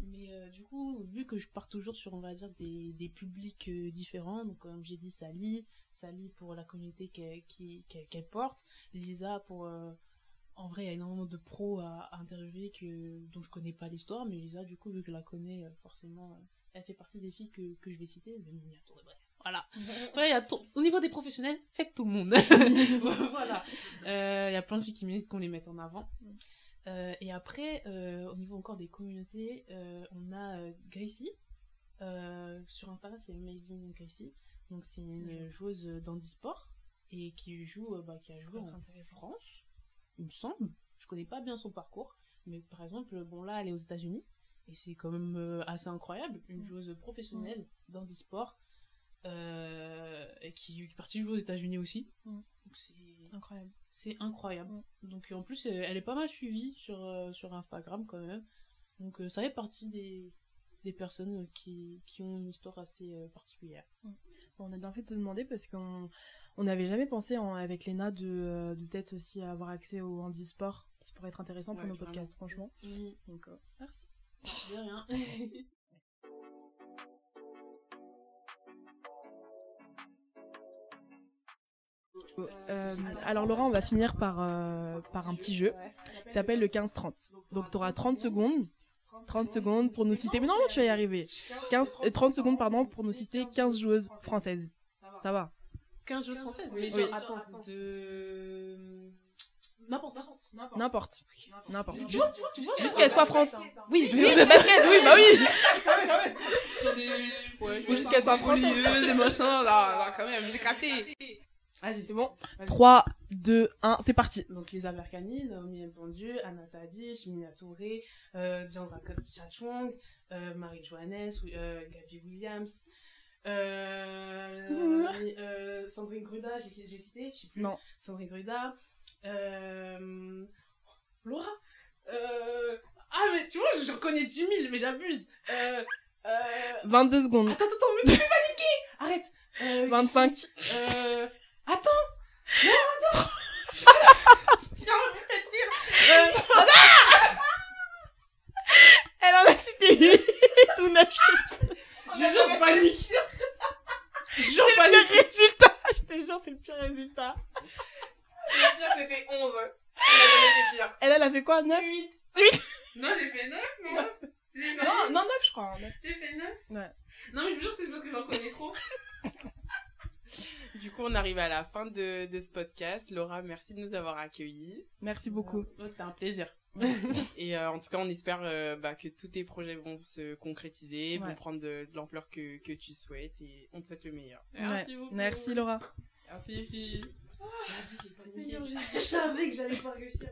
[SPEAKER 2] Mais euh, du coup, vu que je pars toujours sur, on va dire, des, des publics euh, différents, donc comme j'ai dit, Sally, Sally pour la communauté qu'elle qu'elle- qu'elle porte, Lisa pour... euh, en vrai, il y a énormément de pros à, à interviewer que, dont je connais pas l'histoire, mais Lisa, du coup, vu que je la connais, euh, forcément, euh, elle fait partie des filles que, que je vais citer, même tout- bref, voilà. *laughs* Ouais, y a au niveau des professionnels, faites tout le monde. *laughs* voilà. Euh, Il y a plein de filles qui méritent qu'on les mette en avant. Euh, et après, euh, au niveau encore des communautés, on a Gracie. Sur Instagram, c'est Amazing Gracie. Donc, c'est une joueuse d'handisport et qui joue, bah, qui a joué en. France, il me semble. Je connais pas bien son parcours, mais par exemple, bon là, elle est aux États-Unis et c'est quand même assez incroyable, une joueuse professionnelle sports euh, et qui, qui est partie jouer aux États-Unis aussi.
[SPEAKER 3] Mm.
[SPEAKER 2] C'est
[SPEAKER 3] Incroyable.
[SPEAKER 2] c'est incroyable.
[SPEAKER 3] Mm.
[SPEAKER 2] Donc en plus, elle elle est pas mal suivie sur, euh, sur Instagram quand même. Donc euh, ça fait partie des, des personnes qui, qui ont une histoire assez euh, particulière.
[SPEAKER 3] On a bien fait de te demander parce qu'on on n'avait jamais pensé en- avec Léna de, euh, de peut-être aussi avoir accès au handisport. Ça pourrait être intéressant pour nos
[SPEAKER 1] clairement.
[SPEAKER 3] podcasts, franchement. Donc, euh, merci.
[SPEAKER 2] De rien. *laughs*
[SPEAKER 3] Euh, alors Laura, on va finir par, euh, par un petit jeu qui s'appelle le 15-30. Donc tu auras 30 secondes. 30 secondes pour nous citer. Mais non, non, tu vas y arriver. 15, euh, 30 secondes, pardon, pour nous citer 15 joueuses françaises. Ça va
[SPEAKER 2] 15 joueuses françaises
[SPEAKER 1] Oui.
[SPEAKER 2] Mais genre, attends, de... N'importe.
[SPEAKER 3] N'importe. N'importe.
[SPEAKER 2] Tu
[SPEAKER 3] Juste,
[SPEAKER 2] vois, tu vois, tu vois
[SPEAKER 3] juste qu'elle soit France. Oui,
[SPEAKER 2] Oui,
[SPEAKER 3] oui, de basket, oui, bah oui.
[SPEAKER 1] Ouais,
[SPEAKER 3] Faut juste qu'elle soit française.
[SPEAKER 1] des machins, là, là, quand même, j'ai capté.
[SPEAKER 2] Vas-y,
[SPEAKER 3] C'est bon 3, 2, 1, c'est parti.
[SPEAKER 2] Donc les Aberkani, Naomi Mbandieu, Anna Tadic, Mina Touré, euh, Diandra Chachwang, euh, Marie Johannes, euh, Gabi Williams, euh, *laughs* euh, Sandrine Gruda, j'ai cité, je sais plus.
[SPEAKER 3] Non.
[SPEAKER 2] Sandrine Gruda, euh, Laura, euh, ah mais tu vois, je, je connais 10 000, mais j'abuse. Euh, euh,
[SPEAKER 3] 22 secondes.
[SPEAKER 2] attends, attends, mais tu fais paniquer Arrête euh,
[SPEAKER 3] 25.
[SPEAKER 2] euh, attends
[SPEAKER 3] Elle en a cité tout neuf.
[SPEAKER 2] Je jure, je panique. Je jure,
[SPEAKER 3] C'est
[SPEAKER 2] je
[SPEAKER 3] le
[SPEAKER 2] panique.
[SPEAKER 3] pire résultat. Je te jure, c'est le pire résultat.
[SPEAKER 1] Le pire, c'était 11. Il a jamais été pire.
[SPEAKER 3] Elle, elle a fait quoi 9
[SPEAKER 1] Non, j'ai fait 9, moi. J'ai
[SPEAKER 3] Non, non, 9 je crois. hein.
[SPEAKER 1] J'ai fait 9
[SPEAKER 3] Ouais.
[SPEAKER 1] Non, mais je vous jure, c'est parce que j'en connais trop. *laughs* Du coup, on arrive à la fin de, de ce podcast. Laura, merci de nous avoir accueillis.
[SPEAKER 3] Merci beaucoup.
[SPEAKER 2] Ouais, C'était un plaisir. *laughs*
[SPEAKER 1] Et euh, en tout cas, on espère euh, bah, que tous tes projets vont se concrétiser,
[SPEAKER 3] Ouais.
[SPEAKER 1] vont prendre de, de l'ampleur que, que tu souhaites. Et on te souhaite le meilleur.
[SPEAKER 3] Ouais.
[SPEAKER 1] beaucoup.
[SPEAKER 3] Merci Laura.
[SPEAKER 1] Merci les filles.
[SPEAKER 2] Je savais que j'allais pas réussir.